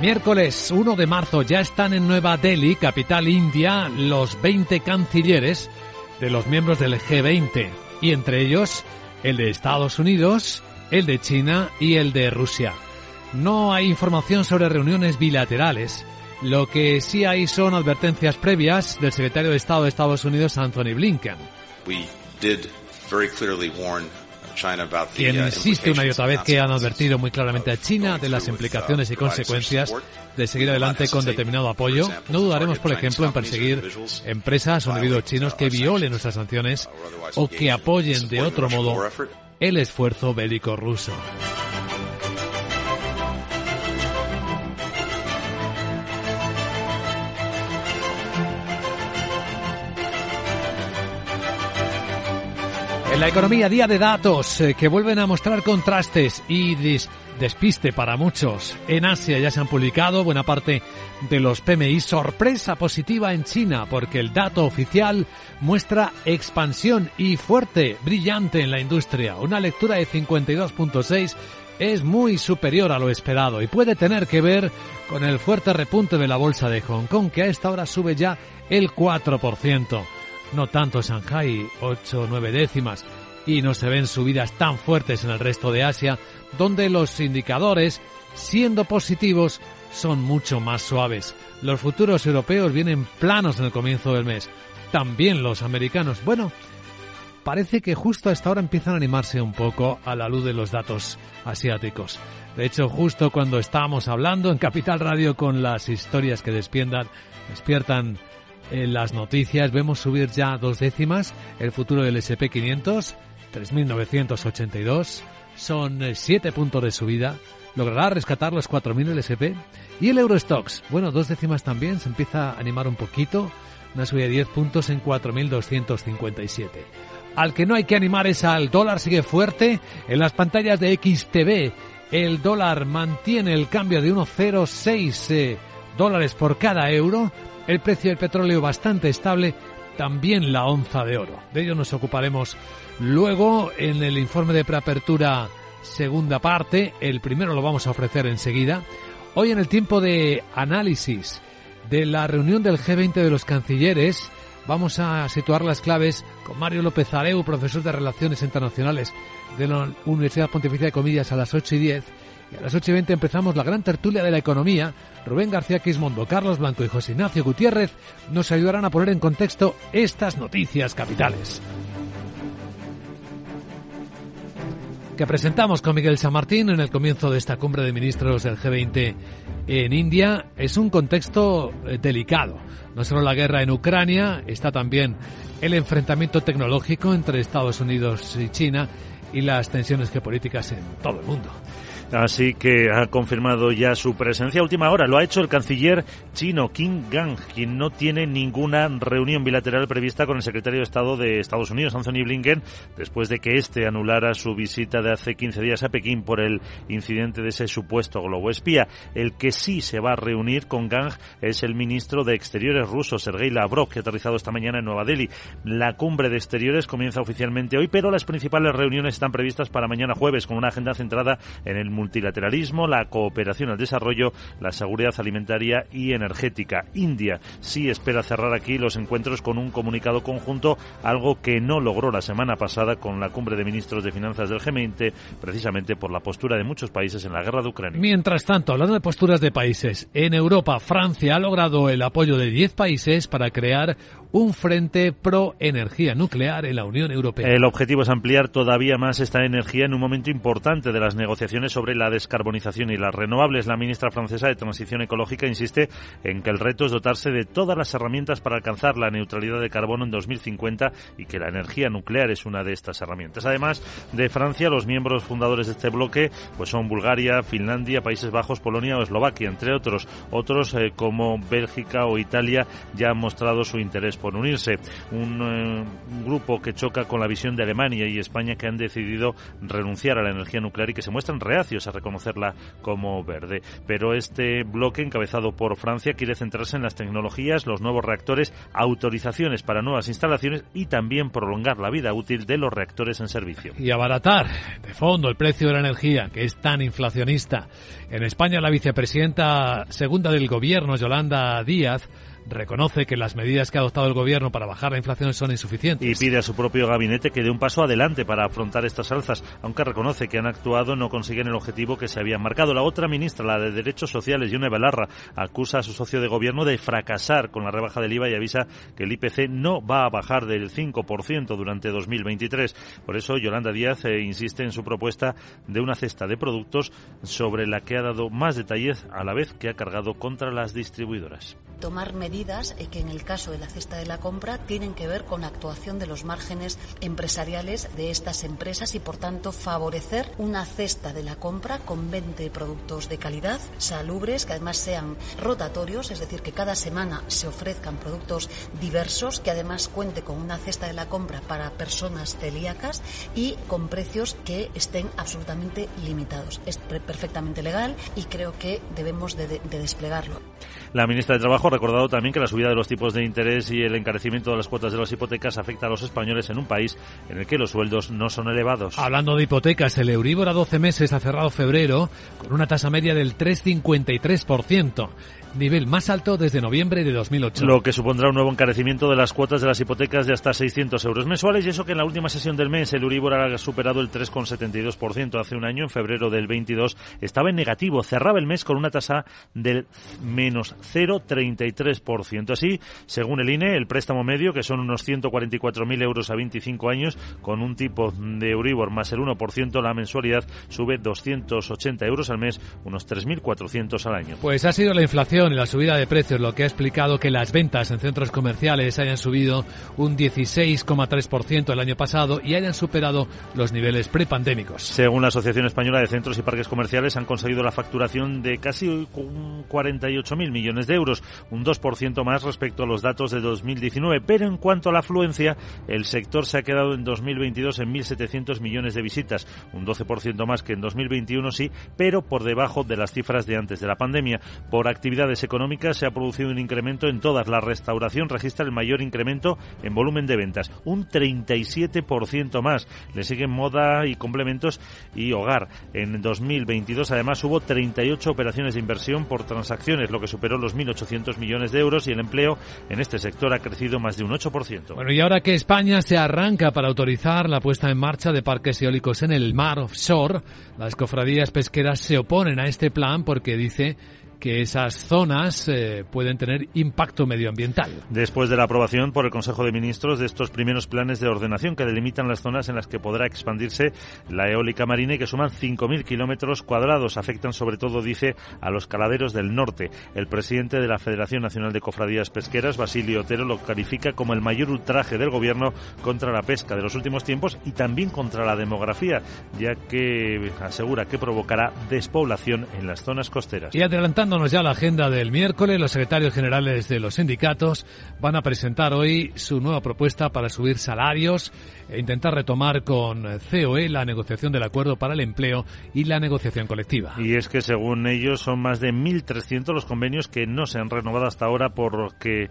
[SPEAKER 1] Miércoles 1 de marzo ya están en Nueva Delhi, capital india, los 20 cancilleres de los miembros del G20 y entre ellos el de Estados Unidos, el de China y el de Rusia. No hay información sobre reuniones bilaterales. Lo que sí hay son advertencias previas del secretario de Estado de Estados Unidos, Anthony Blinken. Quien insiste una y otra vez que han advertido muy claramente a China de las implicaciones y consecuencias de seguir adelante con determinado apoyo. No dudaremos, por ejemplo, en perseguir empresas o individuos chinos que violen nuestras sanciones o que apoyen de otro modo el esfuerzo bélico ruso. En la economía, día de datos eh, que vuelven a mostrar contrastes y despiste para muchos. En Asia ya se han publicado buena parte de los PMI. Sorpresa positiva en China porque el dato oficial muestra expansión y fuerte, brillante en la industria. Una lectura de 52.6 es muy superior a lo esperado y puede tener que ver con el fuerte repunte de la bolsa de Hong Kong que a esta hora sube ya el 4% no tanto Shanghai, 8 o 9 décimas, y no se ven subidas tan fuertes en el resto de Asia, donde los indicadores, siendo positivos, son mucho más suaves. Los futuros europeos vienen planos en el comienzo del mes. También los americanos. Bueno, parece que justo a esta hora empiezan a animarse un poco a la luz de los datos asiáticos. De hecho, justo cuando estábamos hablando en Capital Radio con las historias que despiertan, despiertan en las noticias vemos subir ya dos décimas el futuro del SP500, 3.982, son eh, siete puntos de subida, logrará rescatar los 4.000 el SP y el Eurostox, bueno, dos décimas también, se empieza a animar un poquito, una subida de 10 puntos en 4.257. Al que no hay que animar es al dólar, sigue fuerte en las pantallas de XTV. El dólar mantiene el cambio de 1,06 eh, dólares por cada euro, el precio del petróleo bastante estable, también la onza de oro. De ello nos ocuparemos luego en el informe de preapertura segunda parte. El primero lo vamos a ofrecer enseguida. Hoy en el tiempo de análisis de la reunión del G20 de los cancilleres, vamos a situar las claves con Mario López Areu, profesor de Relaciones Internacionales de la Universidad Pontificia de Comillas a las 8 y 10 y a las 8 y 20 empezamos la gran tertulia de la economía. Rubén García Quismondo, Carlos Blanco y José Ignacio Gutiérrez nos ayudarán a poner en contexto estas noticias capitales. que presentamos con Miguel San Martín en el comienzo de esta cumbre de ministros del G20 en India es un contexto eh, delicado. No solo la guerra en Ucrania, está también el enfrentamiento tecnológico entre Estados Unidos y China y las tensiones geopolíticas en todo el mundo.
[SPEAKER 4] Así que ha confirmado ya su presencia. Última hora lo ha hecho el canciller chino Qin Gang, quien no tiene ninguna reunión bilateral prevista con el secretario de Estado de Estados Unidos, Anthony Blinken, después de que éste anulara su visita de hace 15 días a Pekín por el incidente de ese supuesto globo espía. El que sí se va a reunir con Gang es el ministro de Exteriores ruso, Sergei Lavrov, que ha aterrizado esta mañana en Nueva Delhi. La cumbre de exteriores comienza oficialmente hoy, pero las principales reuniones están previstas para mañana jueves, con una agenda centrada en el multilateralismo, la cooperación al desarrollo, la seguridad alimentaria y energética. India sí espera cerrar aquí los encuentros con un comunicado conjunto, algo que no logró la semana pasada con la cumbre de ministros de finanzas del G20, precisamente por la postura de muchos países en la guerra de Ucrania.
[SPEAKER 1] Mientras tanto, hablando de posturas de países, en Europa, Francia ha logrado el apoyo de 10 países para crear un frente pro energía nuclear en la Unión Europea.
[SPEAKER 4] El objetivo es ampliar todavía más esta energía en un momento importante de las negociaciones sobre la descarbonización y las renovables. La ministra francesa de Transición Ecológica insiste en que el reto es dotarse de todas las herramientas para alcanzar la neutralidad de carbono en 2050 y que la energía nuclear es una de estas herramientas. Además de Francia, los miembros fundadores de este bloque pues son Bulgaria, Finlandia, Países Bajos, Polonia o Eslovaquia, entre otros. Otros eh, como Bélgica o Italia ya han mostrado su interés por unirse. Un, eh, un, grupo que choca con la visión de Alemania y España que han decidido renunciar a la energía nuclear y que se muestran reacios a reconocerla como verde. Pero este bloque, encabezado por Francia, quiere centrarse en las tecnologías, los nuevos reactores, autorizaciones para nuevas instalaciones y también prolongar la vida útil de los reactores en servicio.
[SPEAKER 1] Y abaratar de fondo el precio de la energía, que es tan inflacionista. En España, la vicepresidenta segunda del gobierno, Yolanda Díaz, reconoce que las medidas que ha adoptado el gobierno para bajar la inflación son insuficientes.
[SPEAKER 4] Y pide a su propio gabinete que dé un paso adelante para afrontar estas alzas, aunque reconoce que han actuado no consiguen el objetivo que se habían marcado. La otra ministra, la de Derechos Sociales, Yone Belarra, acusa a su socio de gobierno de fracasar con la rebaja del IVA y avisa que el IPC no va a bajar del 5% durante 2023. Por eso Yolanda Díaz eh, insiste en su propuesta de una cesta de productos sobre la que ha dado más detalles a la vez que ha cargado contra las distribuidoras
[SPEAKER 3] tomar medidas que en el caso de la cesta de la compra tienen que ver con la actuación de los márgenes empresariales de estas empresas y por tanto favorecer una cesta de la compra con 20 productos de calidad, salubres, que además sean rotatorios, es decir, que cada semana se ofrezcan productos diversos, que además cuente con una cesta de la compra para personas celíacas y con precios que estén absolutamente limitados. Es perfectamente legal y creo que debemos de, de, de desplegarlo.
[SPEAKER 4] La ministra de Trabajo ha recordado también que la subida de los tipos de interés y el encarecimiento de las cuotas de las hipotecas afecta a los españoles en un país en el que los sueldos no son elevados.
[SPEAKER 1] Hablando de hipotecas, el Euribor a 12 meses ha cerrado febrero con una tasa media del 3,53% nivel más alto desde noviembre de 2008.
[SPEAKER 4] Lo que supondrá un nuevo encarecimiento de las cuotas de las hipotecas de hasta 600 euros mensuales y eso que en la última sesión del mes el Euribor ha superado el 3,72%. Hace un año, en febrero del 22, estaba en negativo. Cerraba el mes con una tasa del menos 0,33%. Así, según el INE, el préstamo medio, que son unos 144.000 euros a 25 años, con un tipo de Euribor más el 1%, la mensualidad sube 280 euros al mes, unos 3.400 al año.
[SPEAKER 1] Pues ha sido la inflación y la subida de precios lo que ha explicado que las ventas en centros comerciales hayan subido un 16,3% el año pasado y hayan superado los niveles prepandémicos.
[SPEAKER 4] Según la Asociación Española de Centros y Parques Comerciales, han conseguido la facturación de casi 48.000 millones de euros, un 2% más respecto a los datos de 2019. Pero en cuanto a la afluencia, el sector se ha quedado en 2022 en 1.700 millones de visitas, un 12% más que en 2021, sí, pero por debajo de las cifras de antes de la pandemia. Por actividades económicas se ha producido un incremento en todas. La restauración registra el mayor incremento en volumen de ventas, un 37% más. Le siguen moda y complementos y hogar. En 2022 además hubo 38 operaciones de inversión por transacciones, lo que superó los 1.800 millones de euros y el empleo en este sector ha crecido más de un 8%.
[SPEAKER 1] Bueno, y ahora que España se arranca para autorizar la puesta en marcha de parques eólicos en el mar offshore, las cofradías pesqueras se oponen a este plan porque dice que esas zonas eh, pueden tener impacto medioambiental.
[SPEAKER 4] Después de la aprobación por el Consejo de Ministros de estos primeros planes de ordenación que delimitan las zonas en las que podrá expandirse la eólica marina y que suman 5.000 kilómetros cuadrados, afectan sobre todo, dice, a los caladeros del norte. El presidente de la Federación Nacional de Cofradías Pesqueras, Basilio Otero, lo califica como el mayor ultraje del gobierno contra la pesca de los últimos tiempos y también contra la demografía, ya que asegura que provocará despoblación en las zonas costeras.
[SPEAKER 1] Y adelantándonos ya a la agenda del miércoles, los secretarios generales de los sindicatos van a presentar hoy su nueva propuesta para subir salarios e intentar retomar con COE la negociación del acuerdo para el empleo y la negociación colectiva.
[SPEAKER 4] Y es que según ellos son más de 1.300 los convenios que no se han renovado hasta ahora, por que eh,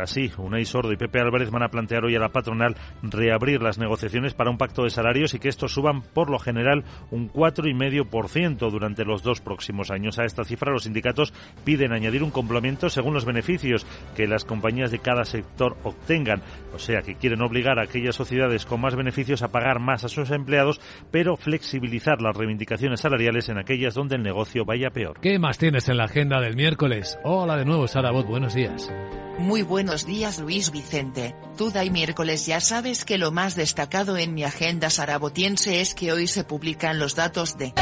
[SPEAKER 4] así Unai Sordo y Pepe Álvarez van a plantear hoy a la patronal reabrir las negociaciones para un pacto de salarios y que estos suban por lo general un 4,5% durante los dos próximos años. A esta cifra los sindicatos piden añadir un complemento según los beneficios que las compañías de cada sector obtengan. O sea, que quieren obligar a aquellas sociedades con más beneficios a pagar más a sus empleados, pero flexibilizar las reivindicaciones salariales en aquellas donde el negocio vaya peor.
[SPEAKER 1] ¿Qué más tienes en la agenda del miércoles? Hola de nuevo, Sara Bot, buenos días.
[SPEAKER 6] Muy buenos días Luis Vicente. Tuda y miércoles ya sabes que lo más destacado en mi agenda sarabotiense es que hoy se publican los datos de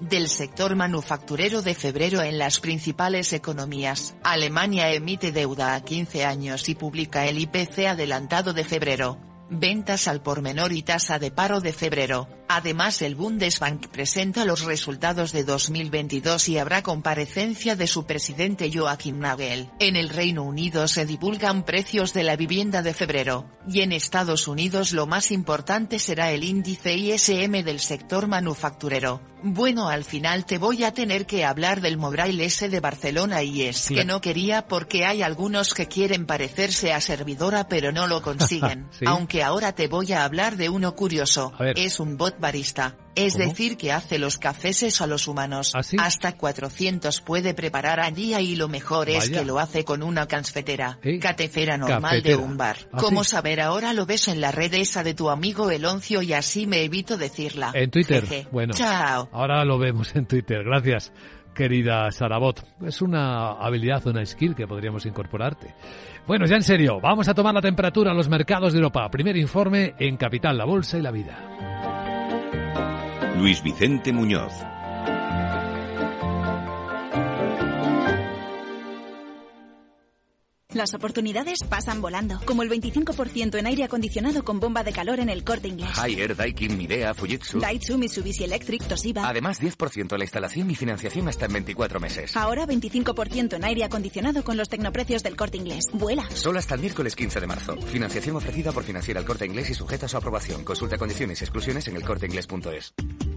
[SPEAKER 6] del sector manufacturero de febrero en las principales economías. Alemania emite deuda a 15 años y publica el IPC adelantado de febrero. Ventas al por menor y tasa de paro de febrero. Además el Bundesbank presenta los resultados de 2022 y habrá comparecencia de su presidente Joachim Nagel. En el Reino Unido se divulgan precios de la vivienda de febrero, y en Estados Unidos lo más importante será el índice ISM del sector manufacturero. Bueno al final te voy a tener que hablar del Mobile S de Barcelona y es que no quería porque hay algunos que quieren parecerse a servidora pero no lo consiguen.
[SPEAKER 1] ¿Sí?
[SPEAKER 6] Aunque ahora te voy a hablar de uno curioso. Es un bot barista. Es
[SPEAKER 1] ¿Cómo?
[SPEAKER 6] decir que hace los cafés a los humanos.
[SPEAKER 1] ¿Ah, sí?
[SPEAKER 6] Hasta 400 puede preparar al día y lo mejor es que lo hace con una cafetera.
[SPEAKER 1] ¿Eh?
[SPEAKER 6] Catefera normal
[SPEAKER 1] Cafetera.
[SPEAKER 6] de un bar.
[SPEAKER 1] ¿Ah,
[SPEAKER 6] ¿Cómo
[SPEAKER 1] sí?
[SPEAKER 6] saber ahora lo ves en la red esa de tu amigo Eloncio y así me evito decirla?
[SPEAKER 1] En Twitter.
[SPEAKER 6] Jeje.
[SPEAKER 1] Bueno,
[SPEAKER 6] Chao.
[SPEAKER 1] ahora lo vemos en Twitter. Gracias, querida Sarabot. Es una habilidad, una skill que podríamos incorporarte. Bueno, ya en serio, vamos a tomar la temperatura a los mercados de Europa. Primer informe en Capital, la Bolsa y la Vida.
[SPEAKER 2] Luis Vicente Muñoz.
[SPEAKER 15] Las oportunidades pasan volando, como el 25% en aire acondicionado con bomba de calor en el corte inglés.
[SPEAKER 16] Haier, Daikin, Midea, Fujitsu.
[SPEAKER 15] Daihatsu, Mitsubishi Electric, Toshiba.
[SPEAKER 16] Además, 10% la instalación y financiación hasta en 24 meses.
[SPEAKER 15] Ahora 25% en aire acondicionado con los tecnoprecios del corte inglés. Vuela.
[SPEAKER 16] Solo hasta el miércoles 15 de marzo. Financiación ofrecida por Financiera El Corte Inglés y sujeta a su aprobación. Consulta condiciones y exclusiones en elcorteinglés.es.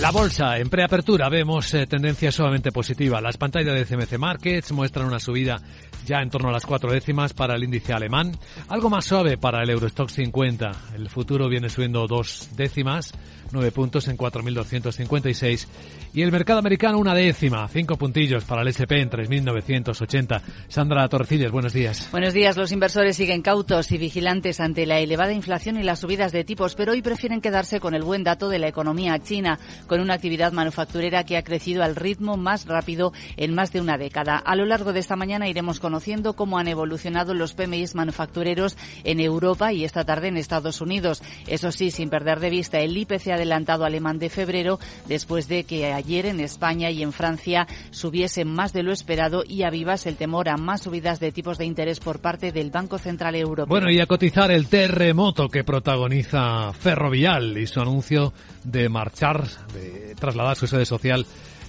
[SPEAKER 1] La bolsa en preapertura vemos eh, tendencia suavemente positiva. Las pantallas de CMC Markets muestran una subida ya en torno a las cuatro décimas para el índice alemán, algo más suave para el Eurostock 50. El futuro viene subiendo dos décimas, nueve puntos en 4.256 y el mercado americano una décima, cinco puntillos para el SP en 3.980. Sandra Torcillas, buenos días.
[SPEAKER 12] Buenos días. Los inversores siguen cautos y vigilantes ante la elevada inflación y las subidas de tipos, pero hoy prefieren quedarse con el buen dato de la economía china, con una actividad manufacturera que ha crecido al ritmo más rápido en más de una década. A lo largo de esta mañana iremos conociendo cómo han evolucionado los PMIs manufactureros en Europa y esta tarde en Estados Unidos. Eso sí, sin perder de vista el IPC adelantado alemán de febrero, después de que ayer en España y en Francia subiese más de lo esperado y avivase el temor a más subidas de tipos de interés por parte del Banco Central Europeo.
[SPEAKER 1] Bueno, y a cotizar el terremoto que protagoniza Ferrovial y su anuncio de marchar, de trasladar su sede social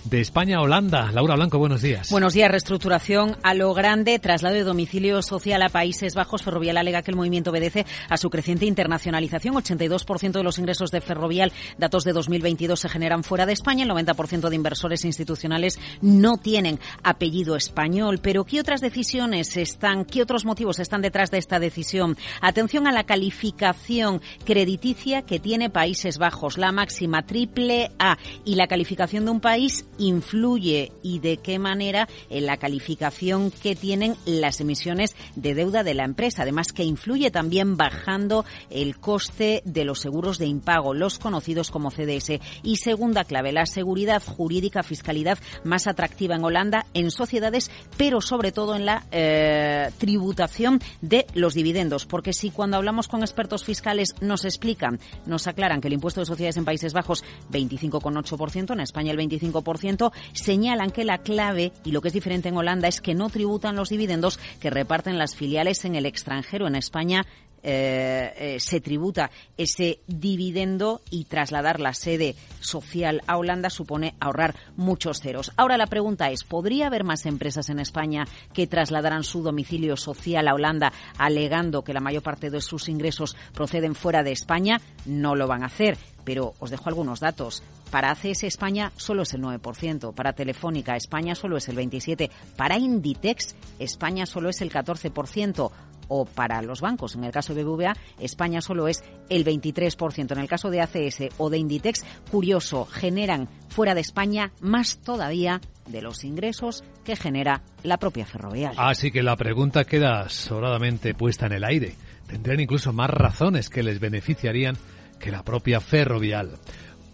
[SPEAKER 1] de España a Holanda. Laura Blanco, buenos días.
[SPEAKER 14] Buenos días. Reestructuración a lo grande, traslado de domicilio social a Países Bajos. Ferrovial alega que el movimiento obedece a su creciente internacionalización. 82% de los ingresos de Ferrovial, datos de 2022, se generan fuera de España. El 90% de inversores institucionales no tienen apellido español. Pero ¿qué otras decisiones están, qué otros motivos están detrás de esta decisión? Atención a la calificación crediticia que tiene Países Bajos, la máxima triple A. Y la calificación de un país influye y de qué manera en la calificación que tienen las emisiones de deuda de la empresa. Además que influye también bajando el coste de los seguros de impago, los conocidos como CDS. Y segunda clave, la seguridad jurídica, fiscalidad más atractiva en Holanda en sociedades, pero sobre todo en la eh, tributación de los dividendos. Porque si cuando hablamos con expertos fiscales nos explican, nos aclaran que el impuesto de sociedades en Países Bajos 25,8%, en España el 25%, señalan que la clave y lo que es diferente en Holanda es que no tributan los dividendos que reparten las filiales en el extranjero. En España eh, eh, se tributa ese dividendo y trasladar la sede social a Holanda supone ahorrar muchos ceros. Ahora la pregunta es, ¿podría haber más empresas en España que trasladaran su domicilio social a Holanda alegando que la mayor parte de sus ingresos proceden fuera de España? No lo van a hacer pero os dejo algunos datos. Para ACS España solo es el 9%, para Telefónica España solo es el 27%, para Inditex España solo es el 14% o para los bancos. En el caso de BBVA, España solo es el 23%. En el caso de ACS o de Inditex, curioso, generan fuera de España más todavía de los ingresos que genera la propia ferrovial.
[SPEAKER 1] Así que la pregunta queda sobradamente puesta en el aire. Tendrían incluso más razones que les beneficiarían que la propia Ferrovial.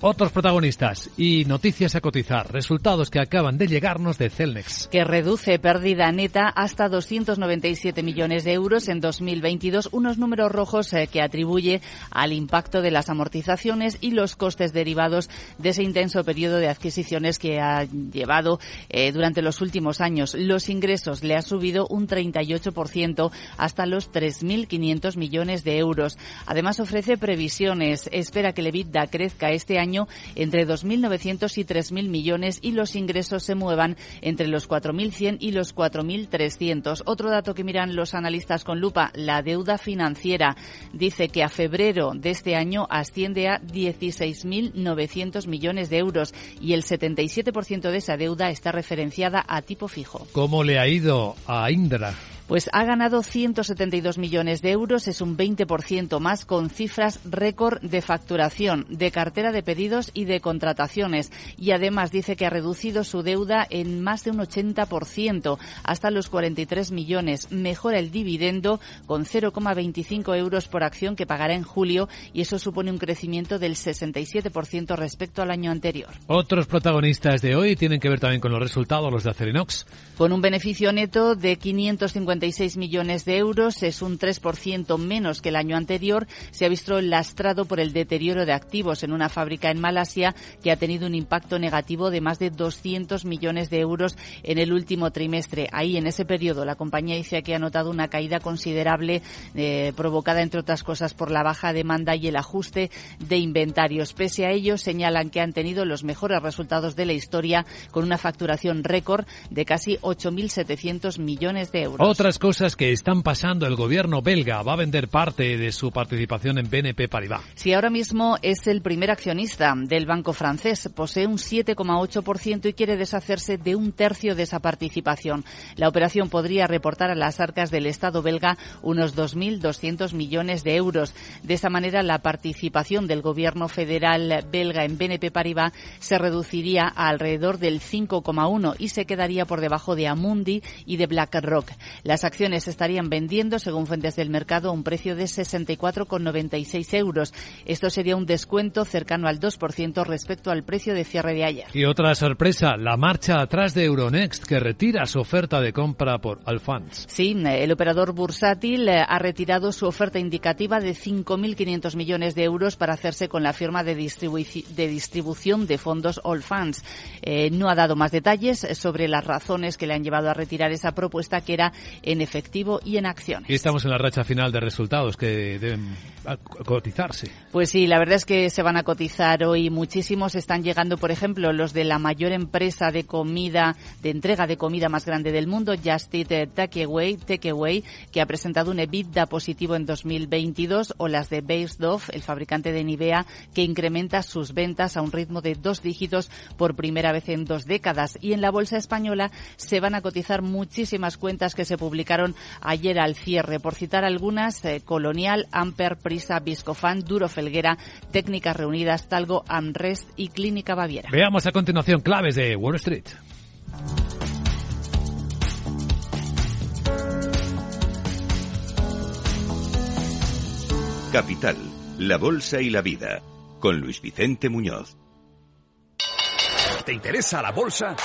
[SPEAKER 1] Otros protagonistas y noticias a cotizar, resultados que acaban de llegarnos de Celnex.
[SPEAKER 12] Que reduce pérdida neta hasta 297 millones de euros en 2022, unos números rojos eh, que atribuye al impacto de las amortizaciones y los costes derivados de ese intenso periodo de adquisiciones que ha llevado eh, durante los últimos años. Los ingresos le ha subido un 38% hasta los 3.500 millones de euros. Además ofrece previsiones. Espera que el EBITDA crezca este año entre 2.900 y 3.000 millones y los ingresos se muevan entre los 4.100 y los 4.300. Otro dato que miran los analistas con lupa, la deuda financiera. Dice que a febrero de este año asciende a 16.900 millones de euros y el 77% de esa deuda está referenciada a tipo fijo.
[SPEAKER 1] ¿Cómo le ha ido a Indra?
[SPEAKER 12] Pues ha ganado 172 millones de euros, es un 20% más con cifras récord de facturación, de cartera de pedidos y de contrataciones. Y además dice que ha reducido su deuda en más de un 80%, hasta los 43 millones. Mejora el dividendo con 0,25 euros por acción que pagará en julio y eso supone un crecimiento del 67% respecto al año anterior.
[SPEAKER 1] Otros protagonistas de hoy tienen que ver también con los resultados, los de Acerinox.
[SPEAKER 12] Con un beneficio neto de 550 millones de euros, es un 3% menos que el año anterior. Se ha visto lastrado por el deterioro de activos en una fábrica en Malasia que ha tenido un impacto negativo de más de 200 millones de euros en el último trimestre. Ahí, en ese periodo, la compañía dice que ha notado una caída considerable eh, provocada, entre otras cosas, por la baja demanda y el ajuste de inventarios. Pese a ello, señalan que han tenido los mejores resultados de la historia con una facturación récord de casi 8.700 millones de euros
[SPEAKER 1] cosas que están pasando. El gobierno belga va a vender parte de su participación en BNP Paribas.
[SPEAKER 12] Sí, ahora mismo es el primer accionista del banco francés. Posee un 7,8% y quiere deshacerse de un tercio de esa participación. La operación podría reportar a las arcas del Estado belga unos 2.200 millones de euros. De esta manera, la participación del gobierno federal belga en BNP Paribas se reduciría a alrededor del 5,1 y se quedaría por debajo de Amundi y de BlackRock. Las las acciones estarían vendiendo, según fuentes del mercado, a un precio de 64,96 euros. Esto sería un descuento cercano al 2% respecto al precio de cierre de ayer.
[SPEAKER 1] Y otra sorpresa, la marcha atrás de Euronext, que retira su oferta de compra por Alfans.
[SPEAKER 12] Sí, el operador bursátil eh, ha retirado su oferta indicativa de 5.500 millones de euros para hacerse con la firma de, de distribución de fondos Allfunds. Eh, no ha dado más detalles sobre las razones que le han llevado a retirar esa propuesta, que era en efectivo y en acciones.
[SPEAKER 1] Y estamos en la racha final de resultados que deben cotizarse.
[SPEAKER 12] Pues sí, la verdad es que se van a cotizar hoy muchísimos. Están llegando, por ejemplo, los de la mayor empresa de comida, de entrega de comida más grande del mundo, Just Eat Takeaway, Takeaway que ha presentado un EBITDA positivo en 2022, o las de Beisdorf, el fabricante de Nivea, que incrementa sus ventas a un ritmo de dos dígitos por primera vez en dos décadas. Y en la bolsa española se van a cotizar muchísimas cuentas que se publicaron ayer al cierre. Por citar algunas, eh, Colonial, Amper, Prisa, Viscofan, Duro Felguera, Técnicas Reunidas, Talgo, Amrest y Clínica Baviera.
[SPEAKER 1] Veamos a continuación claves de Wall Street.
[SPEAKER 2] Capital, la Bolsa y la Vida, con Luis Vicente Muñoz.
[SPEAKER 17] ¿Te interesa la bolsa?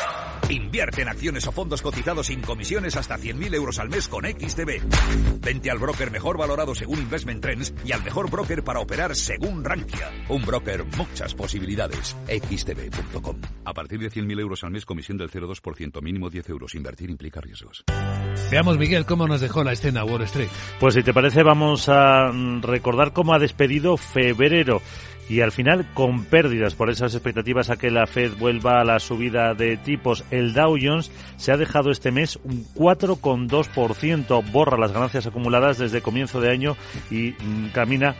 [SPEAKER 17] Invierte en acciones o fondos cotizados sin comisiones hasta 100.000 euros al mes con XTB. Vente al broker mejor valorado según Investment Trends y al mejor broker para operar según Rankia. Un broker, muchas posibilidades. XTB.com.
[SPEAKER 18] A partir de 100.000 euros al mes, comisión del 0,2%, mínimo 10 euros. Invertir implica riesgos.
[SPEAKER 1] Veamos, Miguel, cómo nos dejó la escena Wall Street.
[SPEAKER 4] Pues si te parece, vamos a recordar cómo ha despedido febrero y al final con pérdidas por esas expectativas a que la Fed vuelva a la subida de tipos. El Dow Jones se ha dejado este mes un 4,2%, borra las ganancias acumuladas desde comienzo de año y mm, camina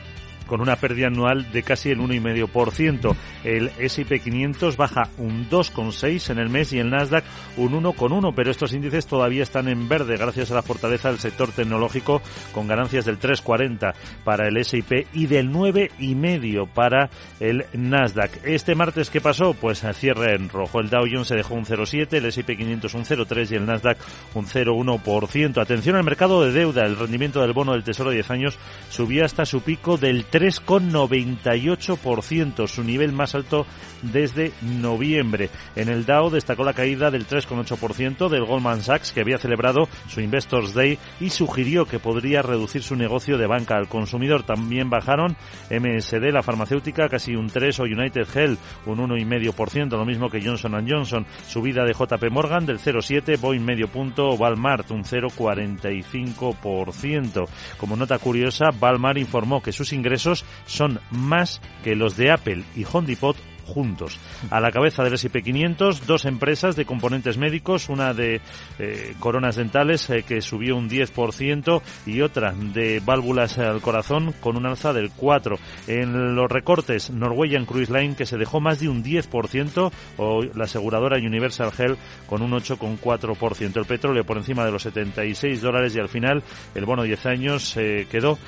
[SPEAKER 4] con una pérdida anual de casi el 1,5%. El S&P 500 baja un 2,6 en el mes y el Nasdaq un 1,1, pero estos índices todavía están en verde gracias a la fortaleza del sector tecnológico con ganancias del 3,40 para el S&P y del 9,5 para el Nasdaq. Este martes ¿qué pasó? Pues cierre en rojo. El Dow Jones se dejó un 0,7, el S&P 500 un 0,3 y el Nasdaq un 0,1%. Atención al mercado de deuda. El rendimiento del bono del Tesoro de 10 años subía hasta su pico del 3,98%, su nivel más alto desde noviembre. En el Dow destacó la caída del 3,8% del Goldman Sachs, que había celebrado su Investors Day y sugirió que podría reducir su negocio de banca al consumidor. También bajaron MSD, la farmacéutica, casi un 3 o United Health un 1,5%, lo mismo que Johnson Johnson. Subida de JP Morgan del 0,7, Boeing medio punto, Walmart un 0,45%. Como nota curiosa, Walmart informó que sus ingresos son más que los de Apple y Home Depot juntos. A la cabeza del S&P 500, dos empresas de componentes médicos, una de eh, coronas dentales eh, que subió un 10% y otra de válvulas al corazón con un alza del 4. En los recortes, Norwegian Cruise Line que se dejó más de un 10% o la aseguradora Universal Health con un 8,4%. El petróleo por encima de los 76 dólares y al final el bono 10 años eh, quedó,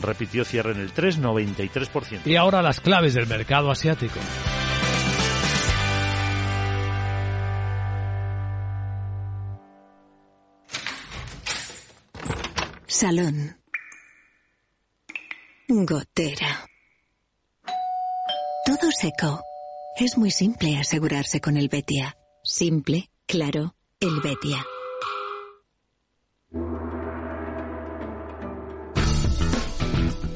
[SPEAKER 4] repitió cierre en el 3,93%.
[SPEAKER 1] Y ahora las claves del mercado asiático.
[SPEAKER 19] Salón. Gotera. Todo seco. Es muy simple asegurarse con el Betia. Simple, claro, el Betia.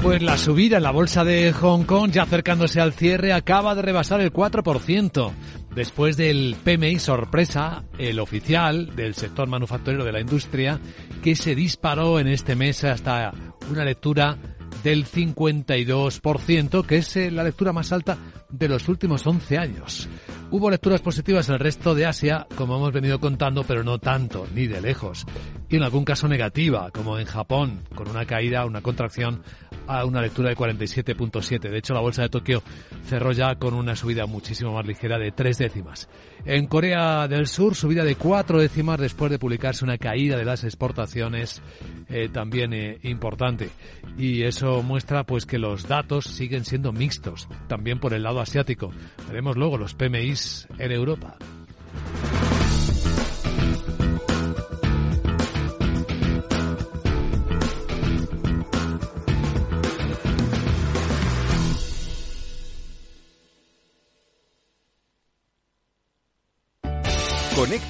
[SPEAKER 1] Pues la subida en la bolsa de Hong Kong, ya acercándose al cierre, acaba de rebasar el 4%. Después del PMI sorpresa, el oficial del sector manufacturero de la industria, que se disparó en este mes hasta una lectura del 52%, que es eh, la lectura más alta de los últimos 11 años. Hubo lecturas positivas en el resto de Asia, como hemos venido contando, pero no tanto, ni de lejos. Y en algún caso negativa, como en Japón, con una caída, una contracción a una lectura de 47.7. De hecho, la bolsa de Tokio cerró ya con una subida muchísimo más ligera de tres décimas. En Corea del Sur, subida de cuatro décimas después de publicarse una caída de las exportaciones eh, también eh, importante. Y eso muestra pues que los datos siguen siendo mixtos, también por el lado asiático. Veremos luego los PMIs en Europa.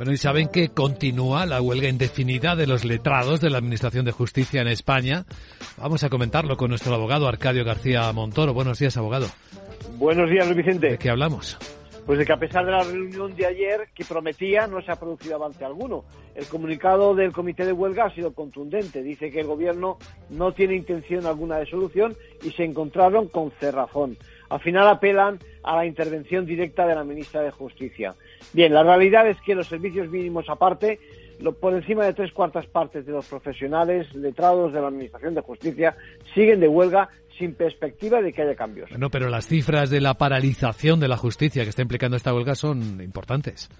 [SPEAKER 1] Bueno, y saben que continúa la huelga indefinida de los letrados de la Administración de Justicia en España. Vamos a comentarlo con nuestro abogado Arcadio García Montoro. Buenos días, abogado.
[SPEAKER 20] Buenos días, Luis Vicente.
[SPEAKER 1] ¿De qué hablamos?
[SPEAKER 20] Pues de que a pesar de la reunión de ayer que prometía, no se ha producido avance alguno. El comunicado del comité de huelga ha sido contundente. Dice que el gobierno no tiene intención alguna de solución y se encontraron con cerrazón. Al final apelan a la intervención directa de la ministra de Justicia. Bien, la realidad es que los servicios mínimos aparte, por encima de tres cuartas partes de los profesionales letrados de la Administración de Justicia siguen de huelga sin perspectiva de que haya cambios.
[SPEAKER 1] Bueno, pero las cifras de la paralización de la justicia que está implicando esta huelga son importantes.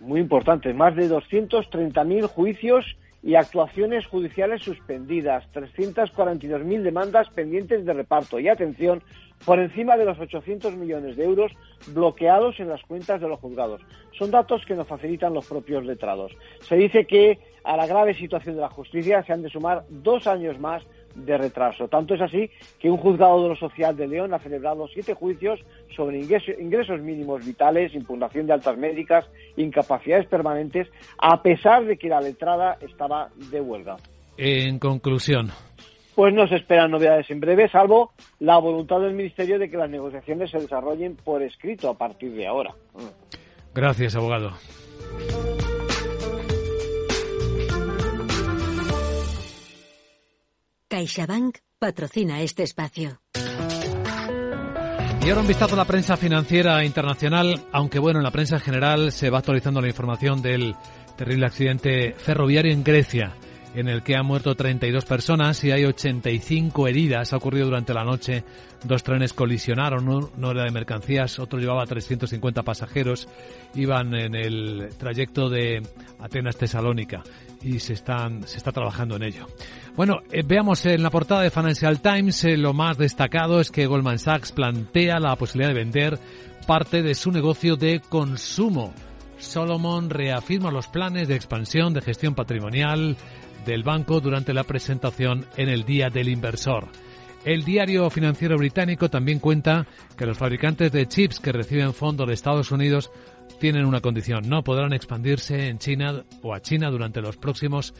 [SPEAKER 20] Muy importantes. Más de 230.000 juicios y actuaciones judiciales suspendidas, 342.000 demandas pendientes de reparto y atención por encima de los 800 millones de euros bloqueados en las cuentas de los juzgados. Son datos que nos facilitan los propios letrados. Se dice que a la grave situación de la justicia se han de sumar dos años más de retraso. Tanto es así que un juzgado de lo social de León ha celebrado siete juicios sobre ingresos mínimos vitales, impugnación de altas médicas, incapacidades permanentes, a pesar de que la letrada estaba de huelga.
[SPEAKER 1] En conclusión,
[SPEAKER 20] pues no se esperan novedades en breve, salvo la voluntad del Ministerio de que las negociaciones se desarrollen por escrito a partir de ahora.
[SPEAKER 1] Gracias, abogado.
[SPEAKER 19] CaixaBank patrocina este espacio.
[SPEAKER 1] Y ahora un vistazo a la prensa financiera internacional, aunque bueno, en la prensa general se va actualizando la información del terrible accidente ferroviario en Grecia en el que han muerto 32 personas y hay 85 heridas. Ha ocurrido durante la noche. Dos trenes colisionaron, uno era de mercancías, otro llevaba 350 pasajeros. Iban en el trayecto de Atenas-Tesalónica y se, están, se está trabajando en ello. Bueno, eh, veamos en la portada de Financial Times eh, lo más destacado es que Goldman Sachs plantea la posibilidad de vender parte de su negocio de consumo. Solomon reafirma los planes de expansión de gestión patrimonial del banco durante la presentación en el Día del Inversor. El diario financiero británico también cuenta que los fabricantes de chips que reciben fondos de Estados Unidos tienen una condición, no podrán expandirse en China o a China durante los próximos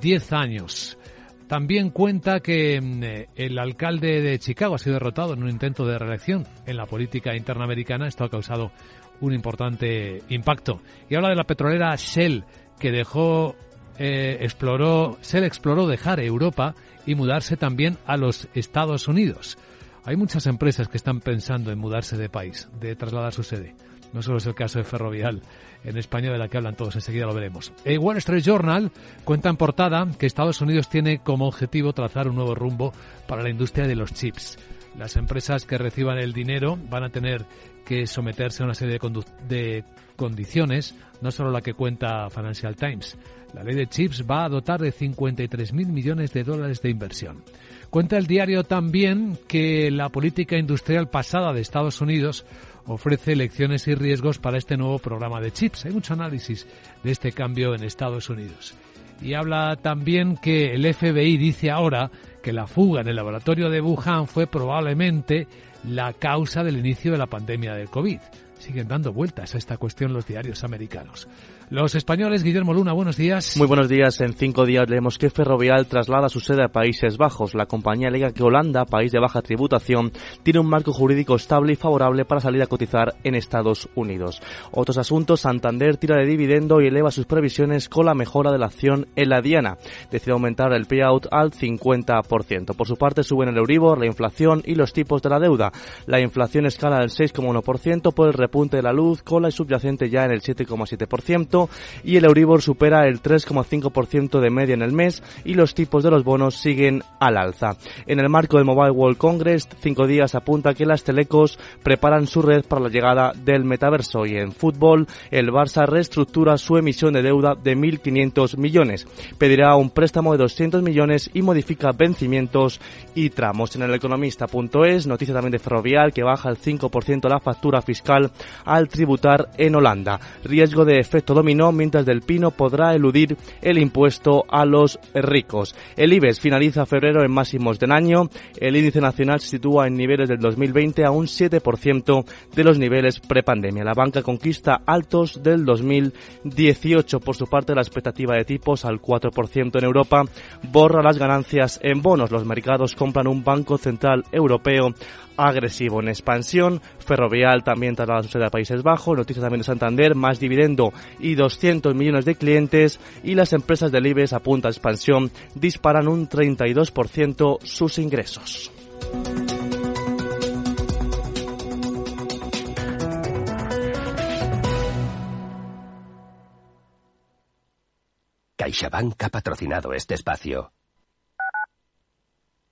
[SPEAKER 1] 10 años. También cuenta que mm, el alcalde de Chicago ha sido derrotado en un intento de reelección en la política interamericana. Esto ha causado un importante impacto. Y habla de la petrolera Shell, que dejó eh, exploró, se exploró dejar Europa y mudarse también a los Estados Unidos. Hay muchas empresas que están pensando en mudarse de país, de trasladar su sede. No solo es el caso de Ferrovial en España, de la que hablan todos, enseguida lo veremos. El Wall Street Journal cuenta en portada que Estados Unidos tiene como objetivo trazar un nuevo rumbo para la industria de los chips. Las empresas que reciban el dinero van a tener que someterse a una serie de, de condiciones, no solo la que cuenta Financial Times. La ley de chips va a dotar de 53.000 millones de dólares de inversión. Cuenta el diario también que la política industrial pasada de Estados Unidos ofrece lecciones y riesgos para este nuevo programa de chips. Hay mucho análisis de este cambio en Estados Unidos. Y habla también que el FBI dice ahora que la fuga en el laboratorio de Wuhan fue probablemente la causa del inicio de la pandemia del COVID siguen dando vueltas a esta cuestión los diarios americanos. Los españoles, Guillermo Luna, buenos días.
[SPEAKER 21] Muy buenos días. En cinco días leemos que Ferrovial traslada su sede a Países Bajos. La compañía alega que Holanda, país de baja tributación, tiene un marco jurídico estable y favorable para salir a cotizar en Estados Unidos. Otros asuntos, Santander tira de dividendo y eleva sus previsiones con la mejora de la acción en la Diana. Decide aumentar el payout al 50%. Por su parte, suben el Euribor, la inflación y los tipos de la deuda. La inflación escala al 6,1% por el repunte de la luz, con la subyacente ya en el 7,7% y el Euribor supera el 3,5% de media en el mes y los tipos de los bonos siguen al alza. En el marco del Mobile World Congress, cinco días apunta que las telecos preparan su red para la llegada del metaverso y en fútbol el Barça reestructura su emisión de deuda de 1.500 millones. Pedirá un préstamo de 200 millones y modifica vencimientos y tramos. En el economista.es, noticia también de Ferrovial que baja el 5% la factura fiscal al tributar en Holanda. Riesgo de efecto dominó mientras Del Pino podrá eludir el impuesto a los ricos. El IBEX finaliza febrero en máximos del año. El índice nacional se sitúa en niveles del 2020 a un 7% de los niveles prepandemia. La banca conquista altos del 2018. Por su parte, la expectativa de tipos al 4% en Europa borra las ganancias en bonos. Los mercados compran un Banco Central Europeo agresivo en expansión. Ferrovial también traslada su sede a Países Bajos. Noticias también de Santander, más dividendo y 200 millones de clientes. Y las empresas del IBEX a punta de expansión disparan un 32% sus ingresos.
[SPEAKER 22] CaixaBank ha patrocinado este espacio.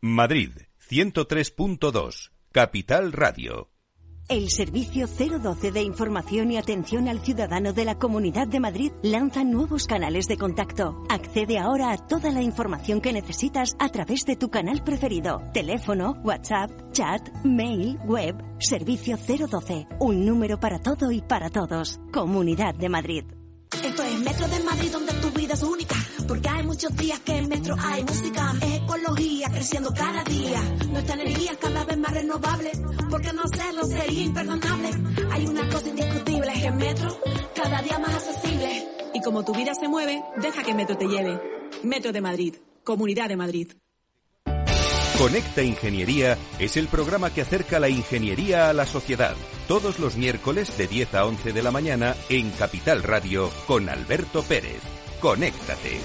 [SPEAKER 2] Madrid, 103.2. Capital Radio.
[SPEAKER 23] El Servicio 012 de Información y Atención al Ciudadano de la Comunidad de Madrid lanza nuevos canales de contacto. Accede ahora a toda la información que necesitas a través de tu canal preferido. Teléfono, WhatsApp, chat, mail, web. Servicio 012. Un número para todo y para todos. Comunidad de Madrid.
[SPEAKER 24] Esto es Metro de Madrid donde tu vida es única. Porque hay muchos días que en Metro hay música. Es ecología creciendo cada día. Nuestra energía es cada vez más renovable. Porque no hacerlo sería imperdonable. Hay una cosa indiscutible, es que Metro cada día más accesible.
[SPEAKER 25] Y como tu vida se mueve, deja que Metro te lleve. Metro de Madrid, Comunidad de Madrid.
[SPEAKER 2] Conecta Ingeniería es el programa que acerca la ingeniería a la sociedad. Todos los miércoles de 10 a 11 de la mañana en Capital Radio con Alberto Pérez. Conéctate.